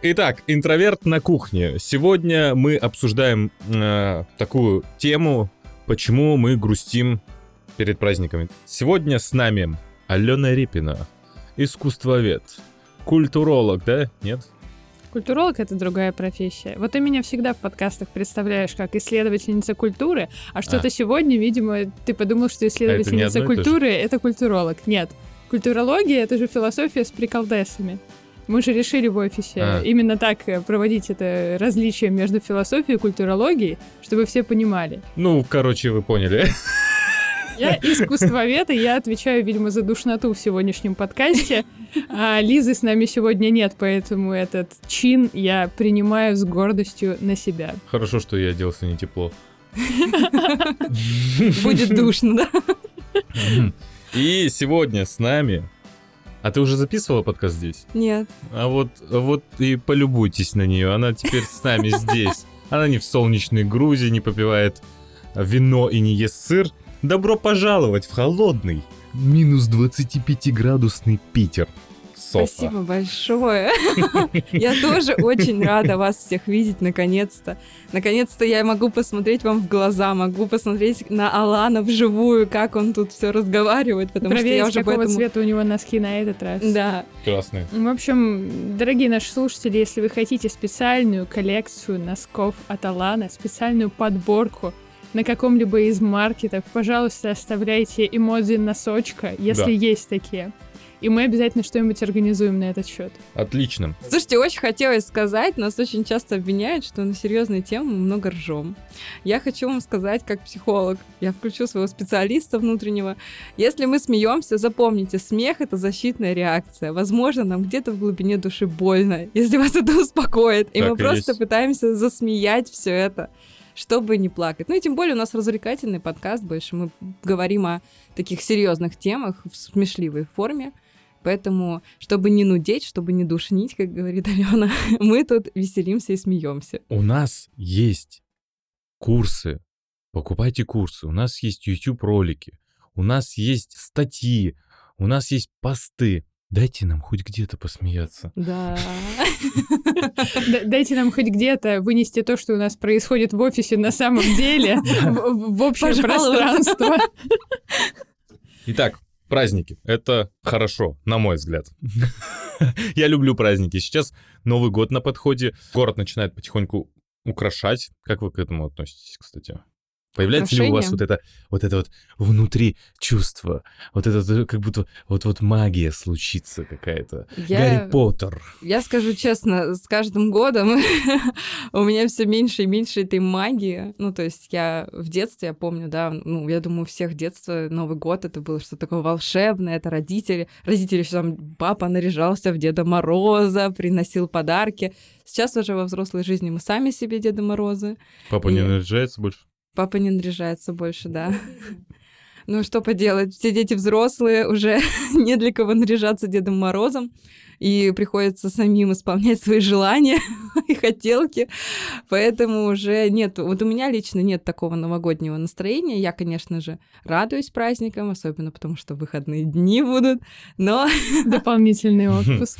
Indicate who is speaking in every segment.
Speaker 1: Итак, интроверт на кухне. Сегодня мы обсуждаем э, такую тему, почему мы грустим перед праздниками. Сегодня с нами Алена Репина, искусствовед, культуролог, да? Нет?
Speaker 2: Культуролог — это другая профессия. Вот ты меня всегда в подкастах представляешь как исследовательница культуры, а что-то
Speaker 1: А.
Speaker 2: сегодня, видимо, ты подумал, что исследовательница
Speaker 1: одно и то же?
Speaker 2: культуры — это культуролог. Нет. Культурология — это же философия с приколдесами. Мы же решили в офисе
Speaker 1: А.
Speaker 2: именно так э, проводить это различие между философией и культурологией, чтобы все понимали.
Speaker 1: Ну, короче, вы поняли.
Speaker 2: Я искусствовед, и я отвечаю, видимо, за душноту в сегодняшнем подкасте. А Лизы с нами сегодня нет, поэтому этот чин я принимаю с гордостью на себя.
Speaker 1: Хорошо, что я оделся не тепло.
Speaker 3: Будет душно, да?
Speaker 1: И сегодня с нами... А ты уже записывала подкаст здесь?
Speaker 3: Нет.
Speaker 1: А вот, вот и полюбуйтесь на нее. Она теперь с нами здесь. Она не в солнечной Грузии, не попивает вино и не ест сыр. Добро пожаловать в холодный, минус 25-градусный Питер. Софа.
Speaker 3: Спасибо большое. Я тоже очень рада вас всех видеть наконец-то. Наконец-то я могу посмотреть вам в глаза, могу посмотреть на Алана вживую, как он тут все разговаривает, потому что я
Speaker 2: Проверить,
Speaker 3: уже
Speaker 2: какого
Speaker 3: поэтому...
Speaker 2: цвета у него носки на этот раз.
Speaker 3: Да,
Speaker 1: Красный.
Speaker 2: В общем, дорогие наши слушатели, если вы хотите специальную коллекцию носков от Алана, специальную подборку на каком-либо из маркетов, пожалуйста, оставляйте эмодзи носочка, если
Speaker 1: Да.
Speaker 2: есть такие. И мы обязательно что-нибудь организуем на этот счет.
Speaker 1: Отлично.
Speaker 3: Слушайте, очень хотелось сказать, нас очень часто обвиняют, что на серьезные темы мы много ржем. Я хочу вам сказать, как психолог, я включу своего специалиста внутреннего. Если мы смеемся, запомните, смех это защитная реакция. Возможно, нам где-то в глубине души больно, если вас это успокоит. И
Speaker 1: Так
Speaker 3: мы
Speaker 1: и
Speaker 3: просто
Speaker 1: есть.
Speaker 3: пытаемся засмеять все это чтобы не плакать. Ну и тем более у нас развлекательный подкаст больше. Мы говорим о таких серьезных темах в смешливой форме. Поэтому, чтобы не нудеть, чтобы не душнить, как говорит Алена, мы тут веселимся и смеемся.
Speaker 1: У нас есть курсы. Покупайте курсы. У нас есть YouTube ролики. У нас есть статьи. У нас есть посты. Дайте нам хоть где-то посмеяться.
Speaker 3: Да.
Speaker 2: Дайте нам хоть где-то вынести то, что у нас происходит в офисе на самом деле, в общее пространство.
Speaker 1: Итак, праздники. Это хорошо, на мой взгляд. Я люблю праздники. Сейчас Новый год на подходе. Город начинает потихоньку украшать. Как вы к этому относитесь, кстати? Появляется ли у вас вот это, вот это вот внутри чувство? Вот это вот как будто вот-вот магия случится какая-то.
Speaker 3: Я,
Speaker 1: Гарри Поттер.
Speaker 3: я скажу честно, с каждым годом у меня все меньше и меньше этой магии. Ну, то есть я в детстве, я помню, да, ну, я думаю, у всех детство, Новый год, это было что-то такое волшебное, это родители. Родители еще там, папа наряжался в Деда Мороза, приносил подарки. Сейчас уже во взрослой жизни мы сами себе Деда Морозы.
Speaker 1: Папа не
Speaker 3: И-
Speaker 1: наряжается больше?
Speaker 3: Папа не наряжается больше, да. Ну, что поделать, все дети взрослые, уже не для кого наряжаться Дедом Морозом, и приходится самим исполнять свои желания и хотелки, поэтому уже нет, вот у меня лично нет такого новогоднего настроения, я, конечно же, радуюсь праздникам, особенно потому, что выходные дни будут, но
Speaker 2: Дополнительный отпуск.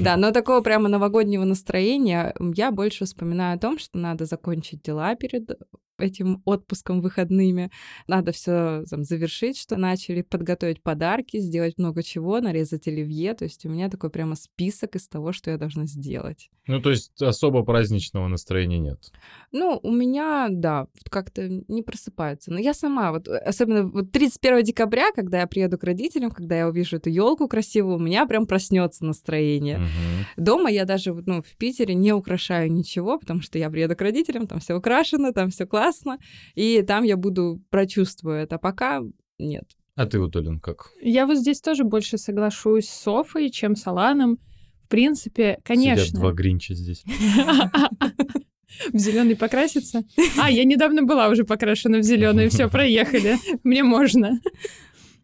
Speaker 3: да, но такого прямо новогоднего настроения я больше вспоминаю о том, что надо закончить дела перед этим отпуском выходными. Надо все там, завершить, что начали, подготовить подарки, сделать много чего, нарезать оливье. То есть у меня такой прямо список из того, что я должна сделать.
Speaker 1: Ну, то есть особо праздничного настроения нет.
Speaker 3: Ну, у меня, да, как-то не просыпается. Но я сама, вот, э, особенно вот 31 декабря, когда я приеду к родителям, когда я увижу эту елку красивую, у меня прям проснется настроение.
Speaker 1: Мгм.
Speaker 3: Дома я даже ну, в Питере не украшаю ничего, потому что я приеду к родителям, там все украшено, там все классно, и там я буду прочувствую это. А пока нет.
Speaker 1: А ты вот, Олен, как?
Speaker 2: Я вот здесь тоже больше соглашусь с Софой, чем с Аланом. В принципе,
Speaker 1: Сидят
Speaker 2: конечно.
Speaker 1: два гринча здесь.
Speaker 2: В зеленый покраситься? А, я недавно была уже покрашена в зеленый, все, проехали. Мне можно.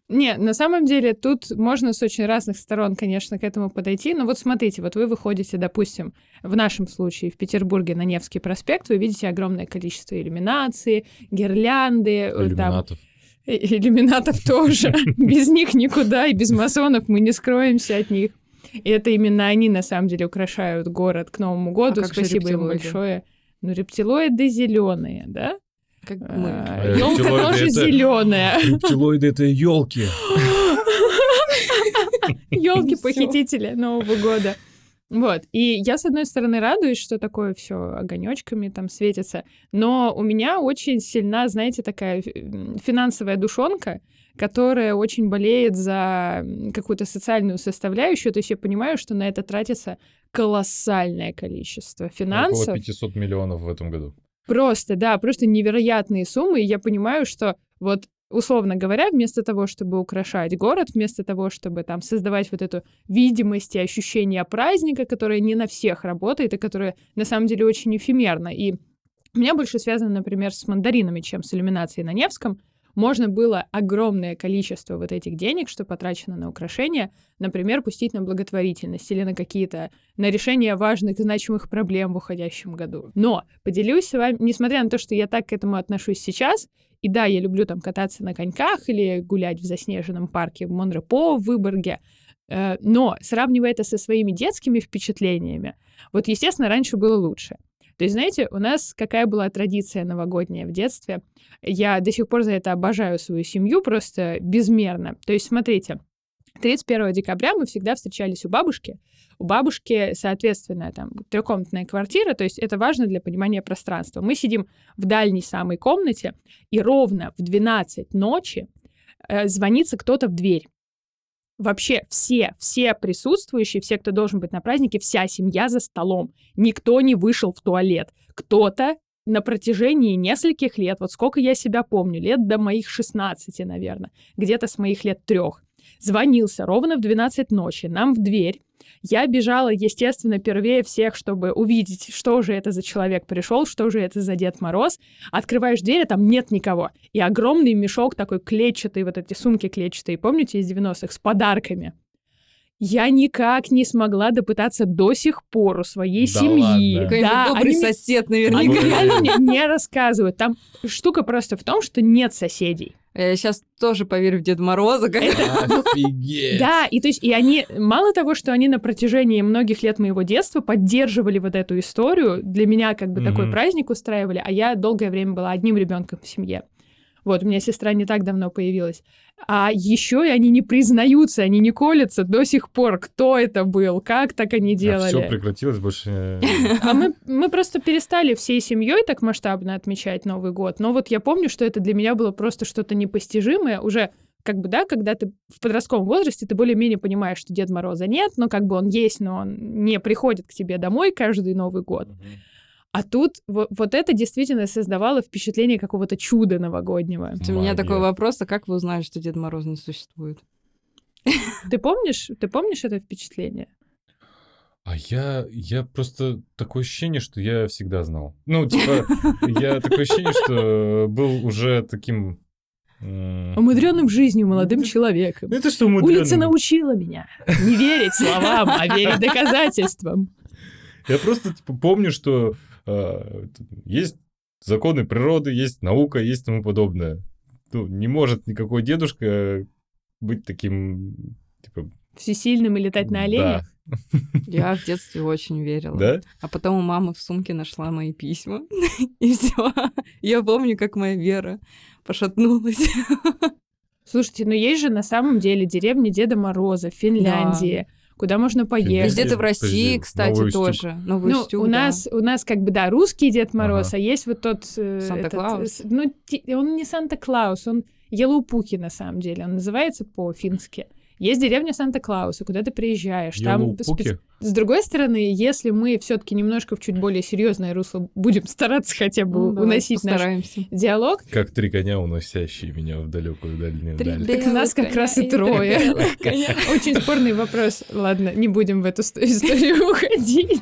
Speaker 2: Не, на самом деле тут можно с очень разных сторон, конечно, к этому подойти. Но вот смотрите, вот вы выходите, допустим, в нашем случае в Петербурге на Невский проспект, вы видите огромное количество иллюминации, гирлянды, э, там,
Speaker 1: Иллюминатов.
Speaker 2: э, иллюминатов тоже. Без них никуда, и без масонов мы не скроемся от них. И это именно они, на самом деле, украшают город к Новому году.
Speaker 3: А как же
Speaker 2: Спасибо им большое. Ну, рептилоиды зеленые, да?
Speaker 3: Как мы.
Speaker 1: Э,
Speaker 2: Елка
Speaker 1: рептилоиды
Speaker 2: тоже зеленая.
Speaker 1: Рептилоиды это елки.
Speaker 2: Елки
Speaker 3: Всё.
Speaker 2: похитители Нового года. Вот. И я, с одной стороны, радуюсь, что такое все огонечками там светится. Но у меня очень сильна, знаете, такая финансовая душонка, которая очень болеет за какую-то социальную составляющую. То есть я понимаю, что на это тратится колоссальное количество финансов.
Speaker 1: Около 500 миллионов в этом году.
Speaker 2: Просто, да, просто невероятные суммы. И я понимаю, что вот условно говоря, вместо того, чтобы украшать город, вместо того, чтобы там создавать вот эту видимость и ощущение праздника, которое не на всех работает и которое на самом деле очень эфемерно. И у меня больше связано, например, с мандаринами, чем с иллюминацией на Невском. Можно было огромное количество вот этих денег, что потрачено на украшения, например, пустить на благотворительность или на какие-то, на решение важных значимых проблем в уходящем году. Но поделюсь с вами, несмотря на то, что я так к этому отношусь сейчас, и да, я люблю там кататься на коньках или гулять в заснеженном парке в Монрепо в Выборге, э, но сравнивая это со своими детскими впечатлениями, вот, естественно, раньше было лучше. То есть, знаете, у нас какая была традиция новогодняя в детстве? Я до сих пор за это обожаю свою семью просто безмерно. То есть, смотрите, 31 декабря мы всегда встречались у бабушки. У бабушки, соответственно, там трехкомнатная квартира, то есть это важно для понимания пространства. Мы сидим в дальней самой комнате, и ровно в 12 ночи э, звонится кто-то в дверь. Вообще все, все присутствующие, все, кто должен быть на празднике, вся семья за столом. Никто не вышел в туалет. Кто-то на протяжении нескольких лет, вот сколько я себя помню, лет до моих 16, наверное, где-то с моих лет трех, звонился ровно в 12 ночи нам в дверь. Я бежала, естественно, первее всех, чтобы увидеть, что же это за человек пришел, что же это за Дед Мороз. Открываешь дверь, а там нет никого. И огромный мешок такой клетчатый, вот эти сумки клетчатые, помните, из 90-х, с подарками. Я никак не смогла допытаться до сих пор у своей
Speaker 1: Да
Speaker 2: семьи.
Speaker 1: ладно?
Speaker 2: Да,
Speaker 3: добрый
Speaker 2: они
Speaker 3: сосед
Speaker 2: они
Speaker 3: наверняка.
Speaker 2: реально мне не рассказывают. Там штука просто в том, что нет соседей.
Speaker 3: Я сейчас тоже поверю в Деда Мороза. как-
Speaker 1: Офигеть.
Speaker 2: Да, и то есть, и они, мало того, что они на протяжении многих лет моего детства поддерживали вот эту историю, для меня как бы такой праздник устраивали, а я долгое время была одним ребенком в семье. Вот, у меня сестра не так давно появилась. А еще и они не признаются, они не колятся до сих пор, кто это был, как так они делали.
Speaker 1: Все прекратилось больше.
Speaker 2: А мы, мы просто перестали всей семьей так масштабно отмечать Новый год. Но вот я помню, что это для меня было просто что-то непостижимое. Уже как бы, да, когда ты в подростковом возрасте, ты более-менее понимаешь, что Дед Мороза нет, но как бы он есть, но он не приходит к тебе домой каждый Новый год. А тут вот, вот это действительно создавало впечатление какого-то чуда новогоднего.
Speaker 3: У меня такой
Speaker 1: Магия.
Speaker 3: вопрос, а как вы узнали, что Дед Мороз не существует?
Speaker 2: Ты помнишь, ты помнишь это впечатление?
Speaker 1: А я, я просто такое ощущение, что я всегда знал. Ну, типа, я такое ощущение, что был уже таким...
Speaker 2: Умудренным жизнью молодым человеком.
Speaker 1: Ну, это что умудренным?
Speaker 2: Улица научила меня не верить словам, а верить доказательствам.
Speaker 1: Я просто типа, помню, что есть законы природы, есть наука, есть тому подобное. Ну, не может никакой дедушка быть таким, типа,
Speaker 2: Всесильным и летать на оленях.
Speaker 3: Я в детстве очень верила.
Speaker 1: да?
Speaker 3: А потом у мамы в сумке нашла мои письма. И все. Я помню, как моя вера пошатнулась.
Speaker 2: Слушайте, но есть же на самом деле деревни Деда Мороза в Финляндии, куда можно поехать.
Speaker 3: Где-то в
Speaker 1: Подожди,
Speaker 3: России, кстати,
Speaker 1: Новый
Speaker 3: тоже. Новый
Speaker 2: Ну,
Speaker 3: Устюг,
Speaker 2: у
Speaker 3: да.
Speaker 2: нас, у нас как бы, да, русский Дед Мороз,
Speaker 1: Ага.
Speaker 2: а есть вот тот... э,
Speaker 3: Санта-Клаус?
Speaker 2: этот, э, Ну, ти- он не Санта-Клаус, он Елупуки на самом деле, он называется по-фински. Есть деревня Санта-Клауса, куда ты приезжаешь. Там
Speaker 1: Йеллоу-пуки?
Speaker 2: спец- С другой стороны, если мы все-таки немножко в чуть более серьезное русло будем стараться хотя бы
Speaker 3: Ну,
Speaker 2: уносить наш диалог,
Speaker 1: Как три коня, уносящие меня в далекую дальнюю
Speaker 3: Три
Speaker 1: даль.
Speaker 2: так нас как раз и трое. Очень спорный вопрос. Ладно, не будем в эту ст- историю уходить.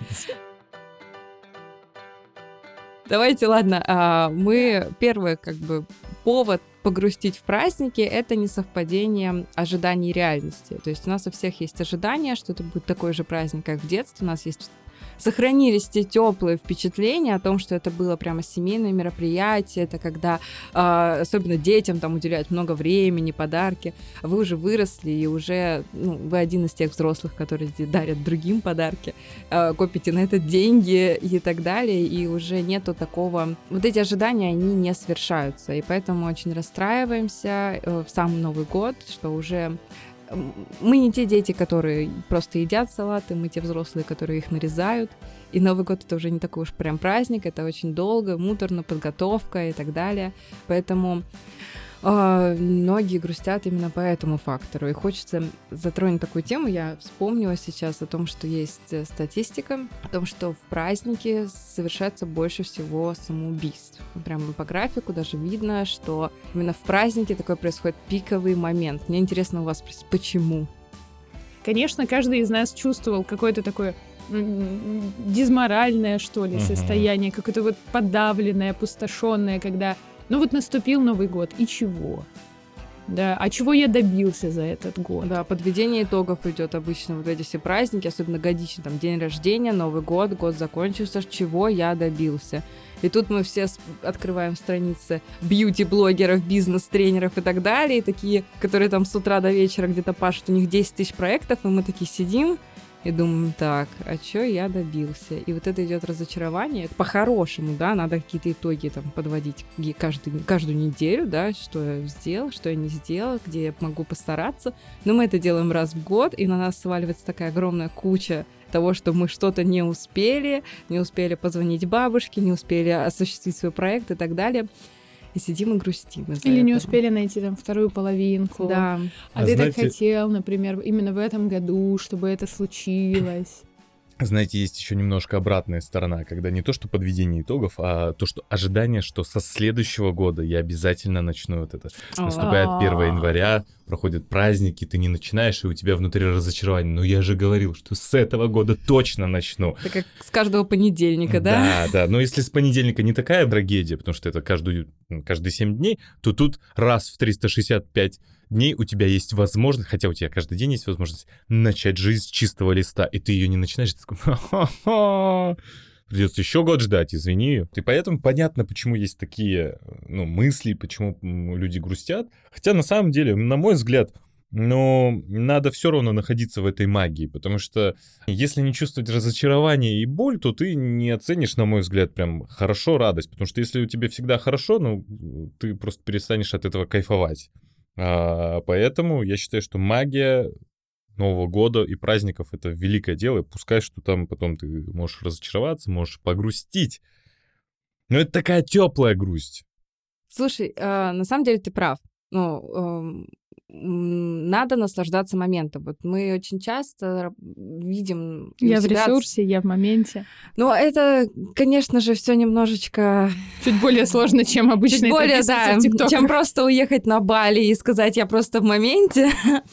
Speaker 3: Давайте, ладно, а, мы первый как бы повод погрустить в празднике — это несовпадение ожиданий и реальности. То есть у нас у всех есть ожидания, что это будет такой же праздник, как в детстве. У нас есть сохранились те теплые впечатления о том, что это было прямо семейное мероприятие, это когда э, особенно детям там уделяют много времени, подарки, вы уже выросли и уже ну, вы один из тех взрослых, которые дарят другим подарки, э, копите на это деньги и так далее, и уже нету такого... Вот эти ожидания, они не свершаются, и поэтому очень расстраиваемся э, в сам Новый год, что уже мы не те дети, которые просто едят салаты, мы те взрослые, которые их нарезают. И Новый год это уже не такой уж прям праздник, это очень долго, муторно, подготовка и так далее. Поэтому э, многие грустят именно по этому фактору. И хочется затронуть такую тему. Я вспомнила сейчас о том, что есть э, статистика, о том, что в празднике совершается больше всего самоубийств. Прямо по графику даже видно, что именно в празднике такой происходит пиковый момент. Мне интересно у вас спросить, почему?
Speaker 2: Конечно, каждый из нас чувствовал какое-то такое дизморальное, что ли, состояние, какое-то вот подавленное, опустошенное, когда ну вот наступил Новый год, и чего? Да, а чего я добился за этот год?
Speaker 3: Да, подведение итогов идет обычно вот эти все праздники, особенно годичный, там, день рождения, Новый год, год закончился, чего я добился. И тут мы все открываем страницы бьюти-блогеров, бизнес-тренеров и так далее, и такие, которые там с утра до вечера где-то пашут, у них 10 тысяч проектов, и мы такие сидим, и думаем, так, а что я добился? И вот это идет разочарование. По-хорошему, да, надо какие-то итоги там подводить каждый, каждую неделю, да, что я сделал, что я не сделал, где я могу постараться. Но мы это делаем раз в год, и на нас сваливается такая огромная куча того, что мы что-то не успели, не успели позвонить бабушке, не успели осуществить свой проект и так далее и сидим и грустим.
Speaker 2: Или этого. не успели найти там вторую половинку.
Speaker 3: Да.
Speaker 2: А, а ты знаете... так хотел, например, именно в этом году, чтобы это случилось.
Speaker 1: Знаете, есть еще немножко обратная сторона, когда не то, что подведение итогов, а то, что ожидание, что со следующего года я обязательно начну вот это. Наступает 1 января, проходят праздники, ты не начинаешь, и у тебя внутри разочарование. Но я же говорил, что с этого года точно начну.
Speaker 3: Это как с каждого понедельника, да?
Speaker 1: Да, да. Но если с понедельника не такая трагедия, потому что это каждую, каждые 7 дней, то тут раз в 365 дней у тебя есть возможность, хотя у тебя каждый день есть возможность начать жизнь с чистого листа, и ты ее не начинаешь, ты такой, придется еще год ждать, извини. И поэтому понятно, почему есть такие ну, мысли, почему люди грустят. Хотя на самом деле, на мой взгляд, но надо все равно находиться в этой магии, потому что если не чувствовать разочарование и боль, то ты не оценишь, на мой взгляд, прям хорошо радость, потому что если у тебя всегда хорошо, ну, ты просто перестанешь от этого кайфовать. А, поэтому я считаю, что магия Нового года и праздников это великое дело. Пускай, что там потом ты можешь разочароваться, можешь погрустить. Но это такая теплая грусть.
Speaker 3: Слушай, э, на самом деле ты прав. Ну, э, надо наслаждаться моментом. Вот мы очень часто видим...
Speaker 2: Я в ресурсе, я в моменте.
Speaker 3: Ну, это, конечно же, все немножечко...
Speaker 2: Чуть более сложно, чем обычно Чуть
Speaker 3: более, да, чем просто уехать на Бали и сказать, я просто в моменте.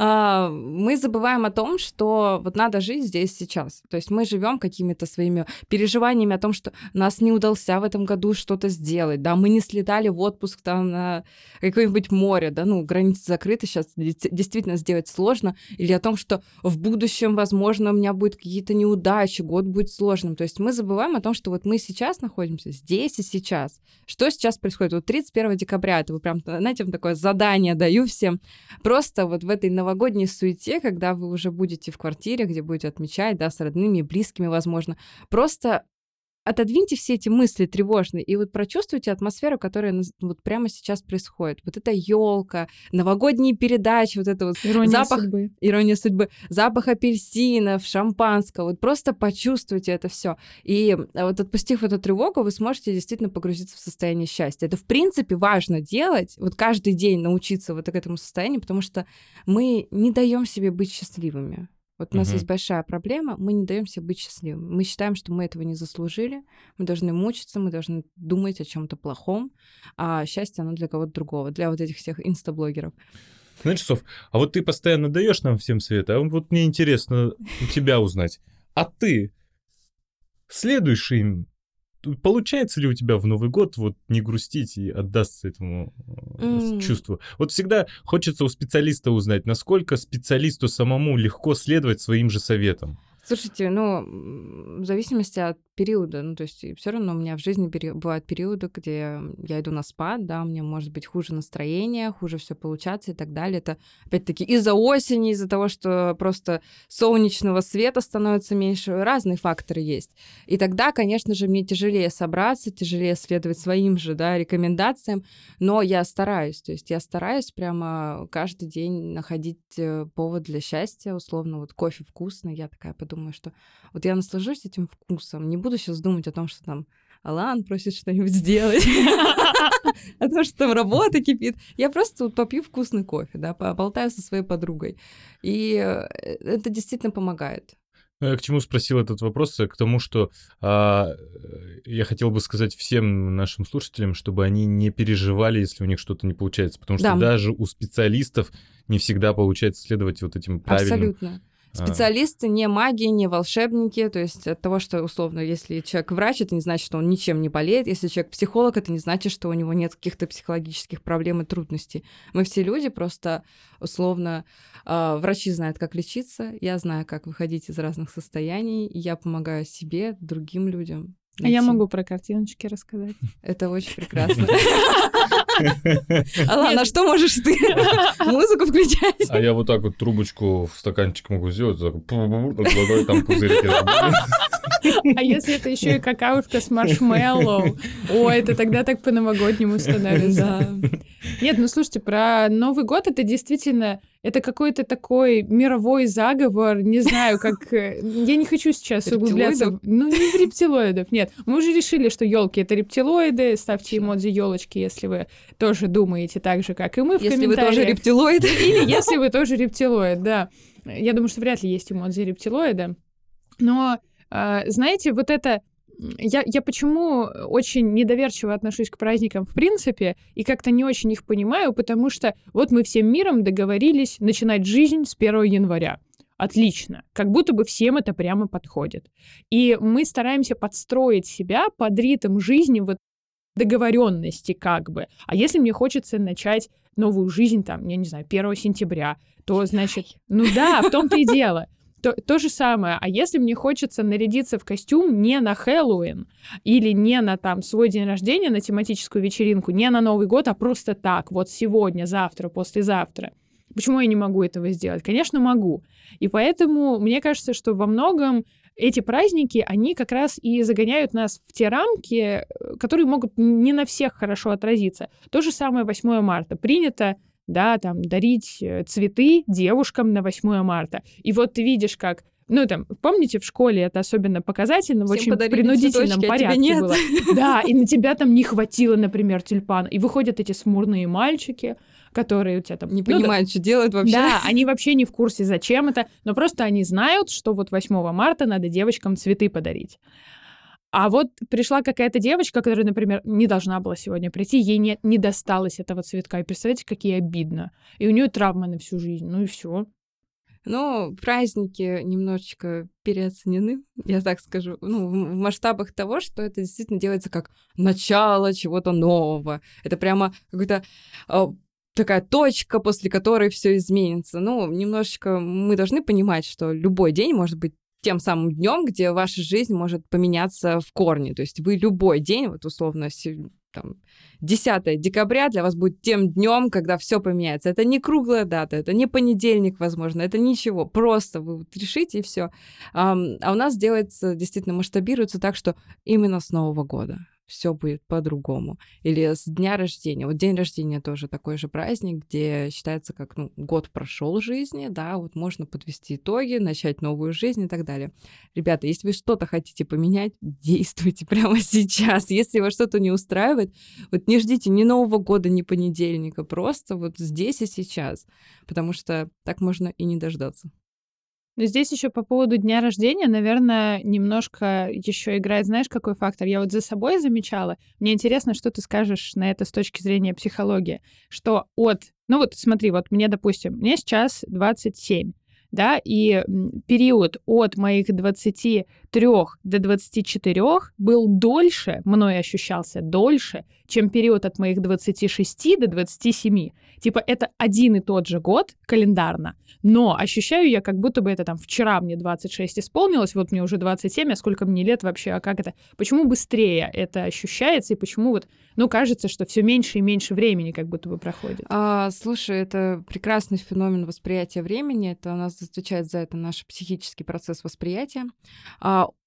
Speaker 3: А, мы забываем о том, что вот надо жить здесь сейчас. То есть мы живем какими-то своими переживаниями о том, что нас не удался в этом году что-то сделать, да, мы не слетали в отпуск там на какое-нибудь море, да, ну, границы закрыты, сейчас действительно сделать сложно, или о том, что в будущем, возможно, у меня будут какие-то неудачи, год будет сложным. То есть мы забываем о том, что вот мы сейчас находимся здесь и сейчас. Что сейчас происходит? Вот 31 декабря, это вы прям, знаете, вам такое задание даю всем. Просто вот в этой новогодней суете, когда вы уже будете в квартире, где будете отмечать, да, с родными близкими, возможно, просто отодвиньте все эти мысли тревожные и вот прочувствуйте атмосферу, которая вот прямо сейчас происходит. Вот эта елка, новогодние передачи, вот это вот
Speaker 2: ирония запах, судьбы.
Speaker 3: ирония судьбы, запах апельсинов, шампанского. Вот просто почувствуйте это все. И а, вот отпустив эту тревогу, вы сможете действительно погрузиться в состояние счастья. Это в принципе важно делать, вот каждый день научиться вот к этому состоянию, потому что мы не даем себе быть счастливыми. Вот у нас угу. есть большая проблема, мы не даем себе быть счастливыми. Мы считаем, что мы этого не заслужили, мы должны мучиться, мы должны думать о чем-то плохом, а счастье оно для кого-то другого, для вот этих всех инстаблогеров.
Speaker 1: Знаешь, Соф, а вот ты постоянно даешь нам всем совет, а вот мне интересно у тебя узнать. А ты следуешь им получается ли у тебя в Новый год вот не грустить и отдаться этому mm. чувству? Вот всегда хочется у специалиста узнать, насколько специалисту самому легко следовать своим же советам.
Speaker 3: Слушайте, ну, в зависимости от периода, ну, то есть все равно у меня в жизни пери- бывают периоды, где я иду на спад, да, у меня может быть хуже настроение, хуже все получаться и так далее. Это, опять-таки, из-за осени, из-за того, что просто солнечного света становится меньше, разные факторы есть. И тогда, конечно же, мне тяжелее собраться, тяжелее следовать своим же, да, рекомендациям, но я стараюсь, то есть я стараюсь прямо каждый день находить э, повод для счастья, условно, вот кофе вкусный, я такая подумаю, что вот я наслажусь этим вкусом, не буду сейчас думать о том, что там Алан просит что-нибудь сделать, о том, что там работа кипит. Я просто попью вкусный кофе, да, поболтаю со своей подругой. И э, это действительно помогает.
Speaker 1: Ну, Я к чему спросил этот вопрос? К тому, что а, э, я хотел бы сказать всем нашим слушателям, чтобы они не переживали, если у них что-то не получается. Потому что
Speaker 3: Да.
Speaker 1: даже у специалистов не всегда получается следовать вот этим правильным...
Speaker 3: Абсолютно.
Speaker 1: А,
Speaker 3: Специалисты не маги, не волшебники, то есть от того, что условно, если человек врач, это не значит, что он ничем не болеет, если человек психолог, это не значит, что у него нет каких-то психологических проблем и трудностей. Мы все люди, просто условно а, врачи знают, как лечиться, я знаю, как выходить из разных состояний, я помогаю себе, другим людям.
Speaker 2: А я могу про картиночки рассказать.
Speaker 3: Это очень прекрасно. Алана, а что можешь ты? Музыку включать?
Speaker 1: А я вот так вот трубочку в стаканчик могу сделать, водой там пузырики.
Speaker 2: А если это еще и какаушка с маршмеллоу? О, это тогда так по-новогоднему становится. Нет, ну слушайте, про Новый год это действительно, это какой-то такой мировой заговор, не знаю, как... э, Я не хочу сейчас углубляться... Ну, не в рептилоидов, нет. Мы уже решили, что елки это рептилоиды. Ставьте эмодзи елочки, если вы тоже думаете так же, как и мы в
Speaker 3: Если вы тоже
Speaker 2: комментариях.
Speaker 3: рептилоид.
Speaker 2: Или если вы тоже рептилоид, да. Я думаю, что вряд ли есть эмодзи рептилоида. Но, а, знаете, вот это... Я, я почему очень недоверчиво отношусь к праздникам в принципе и как-то не очень их понимаю, потому что вот мы всем миром договорились начинать жизнь с 1 января. Отлично. Как будто бы всем это прямо подходит. И мы стараемся подстроить себя под ритм жизни вот договоренности как бы. А если мне хочется начать новую жизнь, там, я не знаю, 1 сентября, то, значит, ну да, в том-то и дело. То, то же самое. А если мне хочется нарядиться в костюм не на Хэллоуин или не на там свой день рождения, на тематическую вечеринку, не на Новый год, а просто так, вот сегодня, завтра, послезавтра. Почему я не могу этого сделать? Конечно, могу. И поэтому мне кажется, что во многом эти праздники, они как раз и загоняют нас в те рамки, э, которые могут не на всех хорошо отразиться. То же самое 8 марта. Принято да, там, дарить э, цветы девушкам на 8 марта. И вот ты видишь, как ну, там, помните, в школе это особенно показательно, в
Speaker 3: Всем
Speaker 2: очень
Speaker 3: подарили
Speaker 2: принудительном
Speaker 3: цветочки, а
Speaker 2: порядке
Speaker 3: нет.
Speaker 2: было. Да, и на тебя там не хватило, например, тюльпана. И выходят эти смурные мальчики, которые у тебя там...
Speaker 3: Не
Speaker 2: ну, да,
Speaker 3: понимают, что делают вообще.
Speaker 2: да, они вообще не в курсе, зачем это, но просто они знают, что вот 8 марта надо девочкам цветы подарить. А вот пришла какая-то девочка, которая, например, не должна была сегодня прийти, ей не, не досталось этого цветка. И представляете, как ей обидно. И у нее травма на всю жизнь. Ну и все.
Speaker 3: Ну, праздники немножечко переоценены, я так скажу, ну, в масштабах того, что это действительно делается как начало чего-то нового. Это прямо какой-то а, такая точка, после которой все изменится. Ну, немножечко мы должны понимать, что любой день может быть тем самым днем, где ваша жизнь может поменяться в корне. То есть вы любой день, вот условно, там, 10 декабря для вас будет тем днем, когда все поменяется. Это не круглая дата, это не понедельник, возможно, это ничего. Просто вы вот решите и все. а у нас делается, действительно, масштабируется так, что именно с Нового года все будет по-другому. Или с дня рождения. Вот день рождения тоже такой же праздник, где считается как ну, год прошел жизни, да, вот можно подвести итоги, начать новую жизнь и так далее. Ребята, если вы что-то хотите поменять, действуйте прямо сейчас. Если вас что-то не устраивает, вот не ждите ни Нового года, ни понедельника, просто вот здесь и сейчас, потому что так можно и не дождаться.
Speaker 2: Но здесь еще по поводу дня рождения, наверное, немножко еще играет, знаешь, какой фактор? Я вот за собой замечала. Мне интересно, что ты скажешь на это с точки зрения психологии. Что от... Ну вот смотри, вот мне, допустим, мне сейчас 27. Да, и период от моих 23 до 24 был дольше, мной ощущался дольше, чем период от моих 26 до 27. Типа это один и тот же год календарно, но ощущаю я, как будто бы это там вчера мне 26 исполнилось, вот мне уже 27, а сколько мне лет вообще, а как это? Почему быстрее это ощущается и почему вот, ну, кажется, что все меньше и меньше времени как будто бы проходит?
Speaker 3: А, слушай, это прекрасный феномен восприятия времени. Это у нас отвечает за это наш психический процесс восприятия.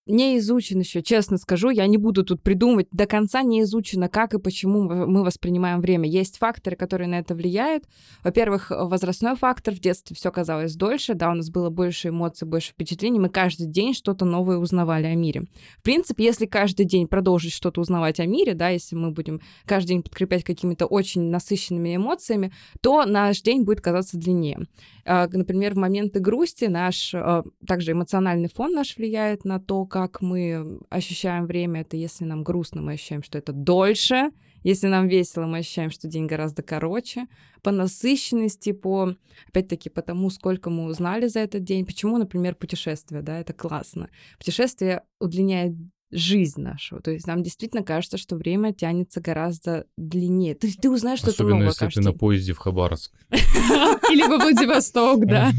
Speaker 3: Не изучен еще, честно скажу, я не буду тут придумывать, до конца не изучено, как и почему мы мы воспринимаем время. Есть факторы, которые на это влияют. Во-первых, возрастной фактор, в детстве все казалось дольше, да, у нас было больше эмоций, больше впечатлений, мы каждый день что-то новое узнавали о мире. В принципе, если каждый день продолжить что-то узнавать о мире, да, если мы будем каждый день подкреплять какими-то очень насыщенными эмоциями, то наш день будет казаться длиннее. А, Например, в моменты грусти наш, а, также эмоциональный фон наш влияет на то, как мы ощущаем время. Это если нам грустно, мы ощущаем, что это дольше. Если нам весело, мы ощущаем, что день гораздо короче. По насыщенности, по, опять-таки, по тому, сколько мы узнали за этот день. Почему, например, путешествие, да, это классно. Путешествие удлиняет жизнь нашу. То есть нам действительно кажется, что время тянется гораздо длиннее. То есть ты узнаешь что-то
Speaker 1: Особенно,
Speaker 3: новое
Speaker 1: если
Speaker 3: каждый
Speaker 1: ты на поезде в Хабаровск.
Speaker 2: Или во Владивосток, да.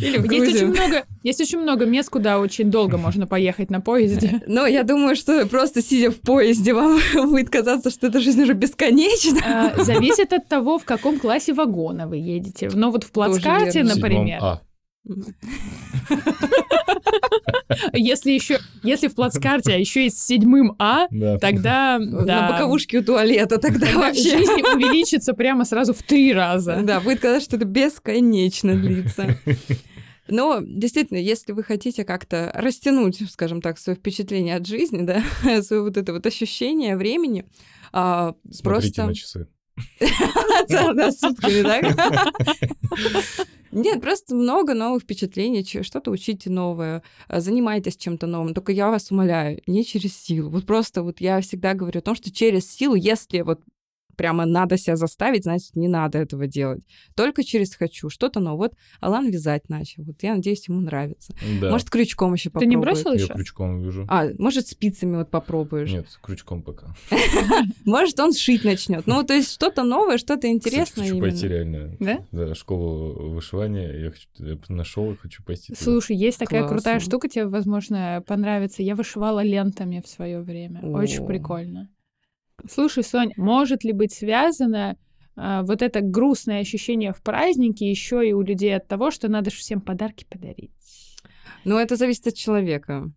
Speaker 3: Или в
Speaker 2: Есть очень много, есть очень много мест, куда очень долго можно поехать на поезде.
Speaker 3: Но я думаю, что просто сидя в поезде, вам будет казаться, что эта жизнь уже бесконечна.
Speaker 2: А, Зависит от того, в каком классе вагона вы едете. Но вот в плацкарте, например,
Speaker 1: А.
Speaker 2: если еще, если в плацкарте, а еще и с седьмым А,
Speaker 1: Да.
Speaker 2: тогда
Speaker 3: На боковушке у туалета тогда
Speaker 2: тогда
Speaker 3: вообще.
Speaker 2: жизнь увеличится прямо сразу в три раза.
Speaker 3: Да, будет казаться, что это бесконечно длится. Но действительно, если вы хотите как-то растянуть, скажем так, свое впечатление от жизни, да, свое вот это вот ощущение времени, а,
Speaker 1: Смотрите
Speaker 3: просто
Speaker 1: на часы.
Speaker 3: Целыми сутками, да? Нет, просто много новых впечатлений, что-то учите новое, а, занимайтесь чем-то новым. Только я вас умоляю, не через силу. Вот просто вот я всегда говорю о том, что через силу, если вот прямо надо себя заставить, значит, не надо этого делать. Только через хочу. Что-то новое. Вот Алан вязать начал. Вот я надеюсь, ему нравится.
Speaker 1: Да.
Speaker 3: Может, крючком еще
Speaker 2: Ты
Speaker 3: попробует.
Speaker 2: не бросил
Speaker 1: Я
Speaker 2: еще?
Speaker 1: крючком вяжу.
Speaker 3: А, может, спицами вот попробуешь.
Speaker 1: Нет, крючком пока.
Speaker 3: Может, он шить начнет. Ну, то есть что-то новое, что-то интересное
Speaker 1: хочу пойти реально.
Speaker 2: Да?
Speaker 1: Да, школу вышивания. Я, я нашел и хочу пойти.
Speaker 2: Слушай, есть такая крутая штука, тебе, возможно, понравится. Я вышивала лентами в свое время. Очень прикольно. Слушай, Сонь, может ли быть связано а, вот это грустное ощущение в празднике еще и у людей от того, что надо же всем подарки подарить?
Speaker 3: Ну, это зависит от человека.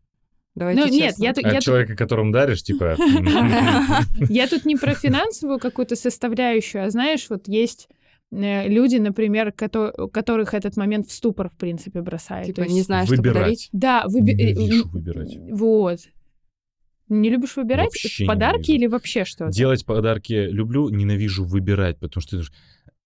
Speaker 3: Давайте
Speaker 2: Ну, нет, я, тут-
Speaker 1: А
Speaker 2: я тут-
Speaker 1: человека, которому даришь, типа...
Speaker 2: я тут не про финансовую какую-то составляющую, а знаешь, вот есть э, люди, например, кото- которых этот момент в ступор, в принципе, бросает.
Speaker 3: Типа,
Speaker 2: То есть-
Speaker 3: не знаю, что подарить.
Speaker 1: Выбирать.
Speaker 2: Да, выби- э,
Speaker 1: выбирать.
Speaker 2: Вот. Не любишь выбирать
Speaker 1: Вообще
Speaker 2: подарки
Speaker 1: ненавижу.
Speaker 2: или вообще что-то?
Speaker 1: Делать подарки люблю, ненавижу выбирать, потому что ты думаешь,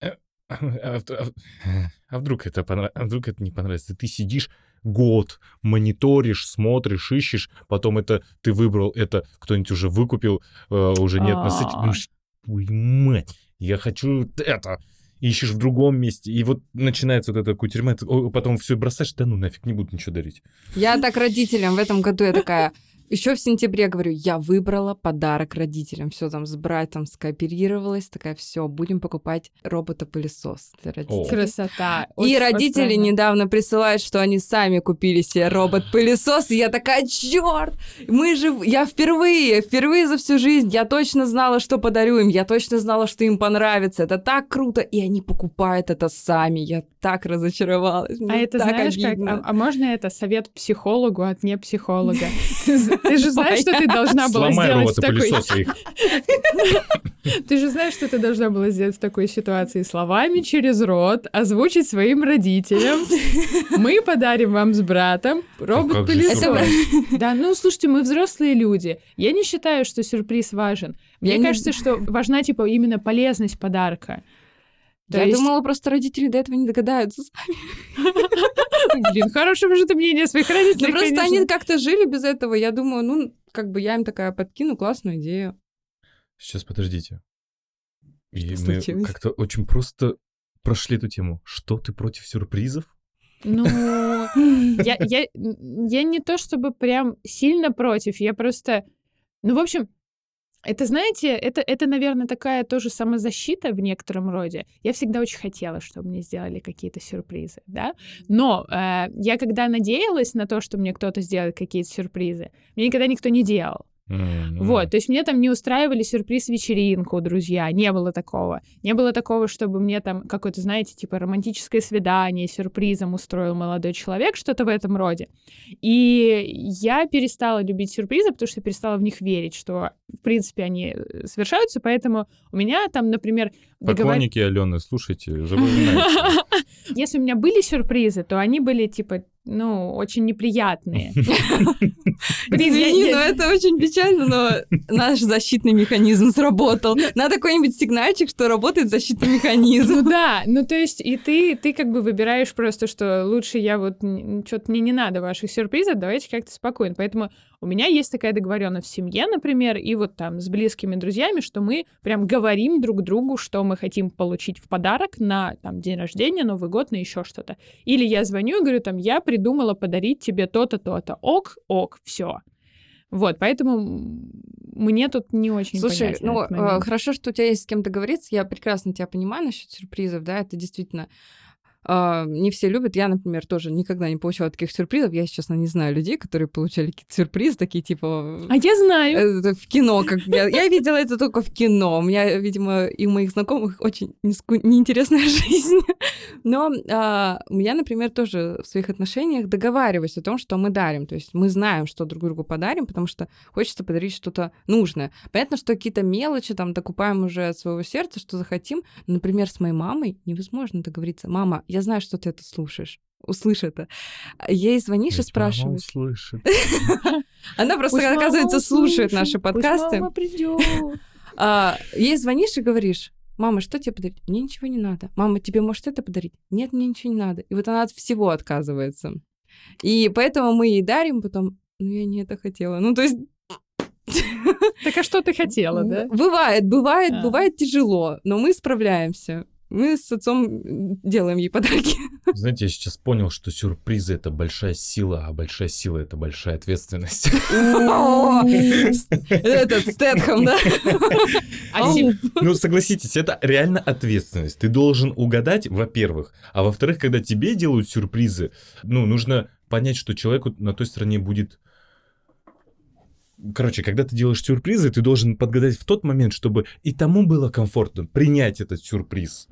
Speaker 1: «Э, а, а а вдруг это понрав- а вдруг это не понравится? Ты сидишь год, мониторишь, смотришь, ищешь, потом это ты выбрал, это кто-нибудь уже выкупил, э, уже нет на сайте, думаешь, «Ой, мать, я хочу это. Ищешь в другом месте, и вот начинается вот эта кутерьма, потом все бросаешь, да ну нафиг, не буду ничего дарить.
Speaker 3: Я так родителям в этом году я такая. Еще в сентябре говорю, я выбрала подарок родителям. Все там с братом скооперировалась. Такая, все, будем покупать робота-пылесос для родителей.
Speaker 2: Красота.
Speaker 3: И
Speaker 2: Очень
Speaker 3: родители
Speaker 2: правильно.
Speaker 3: недавно присылают, что они сами купили себе робот-пылесос, и я такая, черт, мы же, я впервые, впервые за всю жизнь, я точно знала, что подарю им, я точно знала, что им понравится, это так круто, и они покупают это сами, я так разочаровалась,
Speaker 2: А это
Speaker 3: так
Speaker 2: знаешь как?
Speaker 3: обидно.
Speaker 2: А, а можно это совет психологу от не психолога? Ты же знаешь, что ты должна была сделать в такой... Ты же знаешь, что ты должна была сделать в такой ситуации словами через рот, озвучить своим родителям. Мы подарим вам с братом
Speaker 1: как же
Speaker 2: робот-пылесос. Да, ну слушайте, мы взрослые люди. Я не считаю, что сюрприз важен. Мне кажется, что важна типа именно полезность подарка. То
Speaker 3: Я
Speaker 2: есть-
Speaker 3: думала, просто родители до этого не догадаются.
Speaker 2: Блин, хорошего же ты мнения о своих родителей,
Speaker 3: Ну, просто они как-то жили без этого. Я думаю, ну, как бы я им такая подкину классную идею.
Speaker 1: Сейчас, подождите. И мы как-то очень просто прошли эту тему. Что ты против сюрпризов?
Speaker 2: Ну, я, я, я не то чтобы прям сильно против, я просто... Ну, в общем, это, знаете, это, это, наверное, такая тоже самозащита в некотором роде. Я всегда очень хотела, чтобы мне сделали какие-то сюрпризы, да. Но э, я когда надеялась на то, что мне кто-то сделает какие-то сюрпризы, мне никогда никто не делал.
Speaker 1: М,
Speaker 2: Вот, то есть мне там не устраивали сюрприз-вечеринку, друзья, не было такого. Не было такого, чтобы мне там какое-то, знаете, типа романтическое свидание сюрпризом устроил молодой человек, что-то в этом роде. И я перестала любить сюрпризы, потому что перестала в них верить, что, в принципе, они э, совершаются, поэтому у меня там, например, договор-
Speaker 1: Поклонники Алены, слушайте, запоминайте.
Speaker 2: Если у меня были сюрпризы, то они были, типа, ну, очень неприятные.
Speaker 3: Извини, но это очень печально, но наш защитный механизм сработал. Надо какой-нибудь сигнальчик, что работает защитный механизм.
Speaker 2: Ну да, ну то есть и ты, ты как бы выбираешь просто, что лучше я вот что-то мне не надо ваших сюрпризов, давайте как-то спокойно. Поэтому у меня есть такая договоренность в семье, например, и вот там с близкими друзьями, что мы прям говорим друг другу, что мы хотим получить в подарок на там день рождения, Новый год, на еще что-то. Или я звоню и говорю там, я придумала подарить тебе то-то, то-то. Ок, ок, все. Вот, поэтому мне тут не очень
Speaker 3: Слушай, ну, э, хорошо, что у тебя есть с кем договориться. Я прекрасно тебя понимаю насчет сюрпризов, да, это действительно э, не все любят. Я, например, тоже никогда не получала таких сюрпризов. Я, честно, не знаю людей, которые получали какие-то сюрпризы, такие типа...
Speaker 2: А я знаю.
Speaker 3: Это в кино, как я, я видела это только в кино. У меня, видимо, и у моих знакомых очень неску- неинтересная жизнь. Но а, я, например, тоже в своих отношениях договариваюсь о том, что мы дарим. То есть мы знаем, что друг другу подарим, потому что хочется подарить что-то нужное. Понятно, что какие-то мелочи там докупаем уже от своего сердца, что захотим. Например, с моей мамой невозможно договориться. Мама, я знаю, что ты это слушаешь. Услышь это. Ей звонишь и
Speaker 1: Ведь мама
Speaker 3: спрашиваешь.
Speaker 1: услышит.
Speaker 3: Она просто,
Speaker 2: Пусть мама
Speaker 3: оказывается, слушает наши
Speaker 2: пусть
Speaker 3: подкасты.
Speaker 2: мама придет.
Speaker 3: А, ей звонишь и говоришь, мама, что тебе подарить? Мне ничего не надо. Мама, тебе может это подарить? Нет, мне ничего не надо. И вот она от всего отказывается. И поэтому мы ей дарим потом, ну, я не это хотела. Ну, то есть...
Speaker 2: Так а что ты хотела, да?
Speaker 3: Бывает, бывает,
Speaker 2: А.
Speaker 3: бывает тяжело, но мы справляемся. Мы с отцом делаем ей подарки.
Speaker 1: Знаете, я сейчас понял, что сюрпризы — это большая сила, а большая сила — это большая ответственность.
Speaker 3: Этот Стэтхэм, да?
Speaker 2: А
Speaker 1: Ну, согласитесь, это реально ответственность. Ты должен угадать, во-первых. А во-вторых, когда тебе делают сюрпризы, ну, нужно понять, что человеку на той стороне будет... Короче, когда ты делаешь сюрпризы, ты должен подгадать в тот момент, чтобы и тому было комфортно принять этот сюрприз.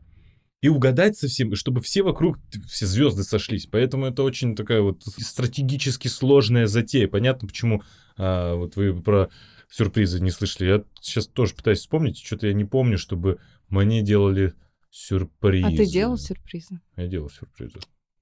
Speaker 1: И угадать со всем, и чтобы все вокруг, все звезды сошлись. Поэтому это очень такая вот стратегически сложная затея. Понятно, почему а, вот вы про сюрпризы не слышали. Я сейчас тоже пытаюсь вспомнить, что-то я не помню, чтобы мне делали сюрпризы.
Speaker 3: А ты делал сюрпризы?
Speaker 1: Я делал сюрпризы.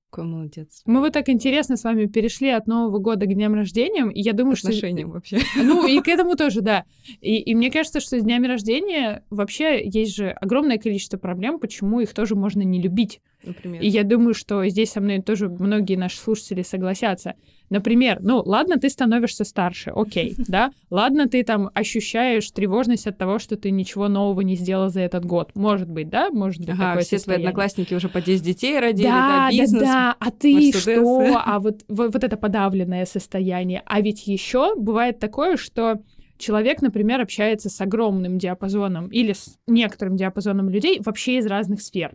Speaker 3: Какой молодец.
Speaker 2: Мы вот так интересно с вами перешли от Нового года к дням рождения, и я думаю, что...
Speaker 3: Отношениям вообще.
Speaker 2: Ну, и к этому тоже, да. И, и мне кажется, что с днями рождения вообще есть же огромное количество проблем, почему их тоже можно не любить.
Speaker 3: Например.
Speaker 2: И я думаю, что здесь со мной тоже многие наши слушатели согласятся. Например, ну, ладно, ты становишься старше, окей, да? Ладно, ты там ощущаешь тревожность от того, что ты ничего нового не сделал за этот год. Может быть, да? Может быть,
Speaker 3: Ага,
Speaker 2: такое
Speaker 3: все твои
Speaker 2: состояние.
Speaker 3: одноклассники уже по 10 детей родили,
Speaker 2: Да,
Speaker 3: да, бизнес.
Speaker 2: да, да. А ты что? А вот, вот, вот это подавленное состояние. А ведь еще бывает такое, что человек, например, общается с огромным диапазоном или с некоторым диапазоном людей вообще из разных сфер.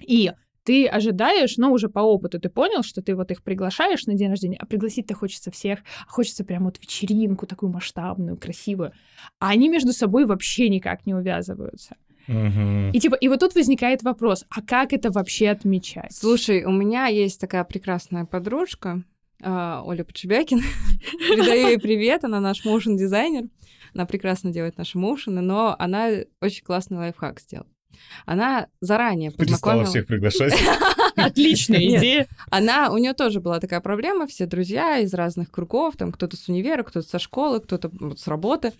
Speaker 2: И ты ожидаешь, но уже по опыту ты понял, что ты вот их приглашаешь на день рождения, а пригласить-то хочется всех, а хочется прям вот вечеринку такую масштабную, красивую. А они между собой вообще никак не увязываются.
Speaker 1: Мгм.
Speaker 2: И типа, и вот тут возникает вопрос, а как это вообще отмечать?
Speaker 3: Слушай, у меня есть такая прекрасная подружка, а, Оля Подшибякина. Передаю ей привет, она наш моушен-дизайнер. Она прекрасно делает наши моушены, но она очень классный лайфхак сделала. Она заранее
Speaker 1: Перестала
Speaker 3: познакомила...
Speaker 1: всех приглашать.
Speaker 2: Отличная идея.
Speaker 3: Она, у нее тоже была такая проблема, все друзья из разных кругов, там кто-то с универа, кто-то со школы, кто-то с работы.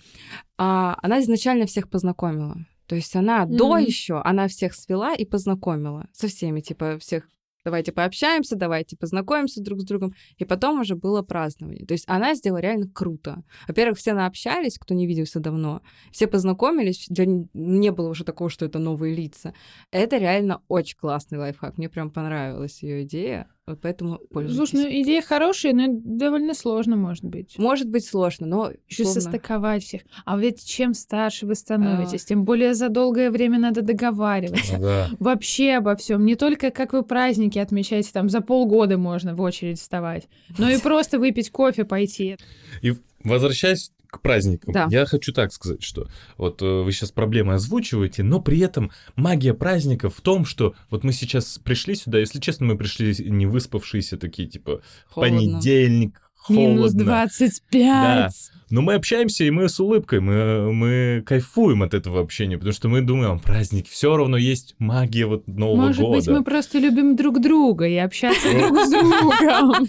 Speaker 3: А, она изначально всех познакомила. То есть она до еще, она всех свела и познакомила со всеми, типа всех давайте пообщаемся, давайте познакомимся друг с другом. И потом уже было празднование. То есть она сделала реально круто. Во-первых, все наобщались, кто не виделся давно. Все познакомились. Для... Не было уже такого, что это новые лица. Это реально очень классный лайфхак. Мне прям понравилась ее идея. Вот поэтому пользуйтесь.
Speaker 2: Слушай, ну идея хорошая, но довольно сложно, может быть.
Speaker 3: Может быть сложно, но
Speaker 2: Еще
Speaker 3: условно-
Speaker 2: состыковать всех. А ведь чем старше вы становитесь,
Speaker 3: А.
Speaker 2: тем более за долгое время надо договариваться.
Speaker 1: Да.
Speaker 2: Вообще обо всем. Не только как вы праздники отмечаете, там за полгода можно в очередь вставать, но и просто выпить кофе пойти.
Speaker 1: И возвращаясь к праздникам,
Speaker 3: Да.
Speaker 1: я хочу так сказать, что вот э, вы сейчас проблемы озвучиваете, но при этом магия праздников в том, что вот мы сейчас пришли сюда, если честно, мы пришли не выспавшиеся такие, типа,
Speaker 3: Холодно.
Speaker 1: понедельник,
Speaker 2: Минус
Speaker 1: холодно.
Speaker 2: 25.
Speaker 1: Но мы общаемся, и мы с улыбкой, мы, мы кайфуем от этого общения, потому что мы думаем, праздник, все равно есть магия вот Нового
Speaker 2: Может
Speaker 1: года.
Speaker 2: быть, мы просто любим друг друга и общаться друг с другом,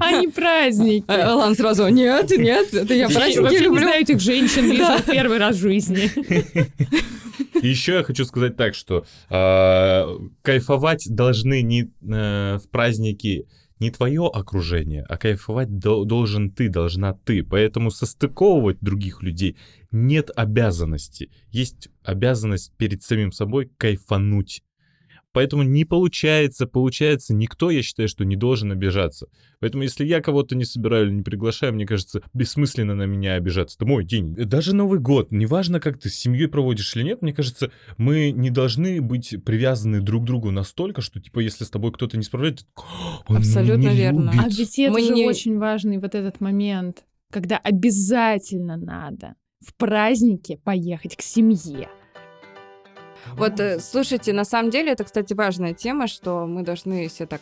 Speaker 2: а не праздники.
Speaker 3: А Алан сразу, нет, нет, это я
Speaker 2: Я
Speaker 3: праздники
Speaker 2: вообще не
Speaker 3: люблю.
Speaker 2: знаю этих женщин, вижу первый раз в жизни.
Speaker 1: И еще я хочу сказать так, что а, кайфовать должны не э, в праздники не твое окружение, а кайфовать до- должен ты, должна ты. Поэтому состыковывать других людей нет обязанности. Есть обязанность перед самим собой кайфануть. Поэтому не получается, получается, никто, я считаю, что не должен обижаться. Поэтому если я кого-то не собираю или не приглашаю, мне кажется, бессмысленно на меня обижаться. Это мой день. Даже Новый год, неважно, как ты с семьей проводишь или нет, мне кажется, мы не должны быть привязаны друг к другу настолько, что, типа, если с тобой кто-то не справляется, «Он
Speaker 3: Абсолютно
Speaker 1: не
Speaker 3: верно.
Speaker 1: любит».
Speaker 2: А ведь это
Speaker 3: Мы
Speaker 2: же
Speaker 3: не-
Speaker 2: очень важный вот этот момент, когда обязательно надо в празднике поехать к семье.
Speaker 3: Вот, э, слушайте, на самом деле, это, кстати, важная тема, что мы должны все так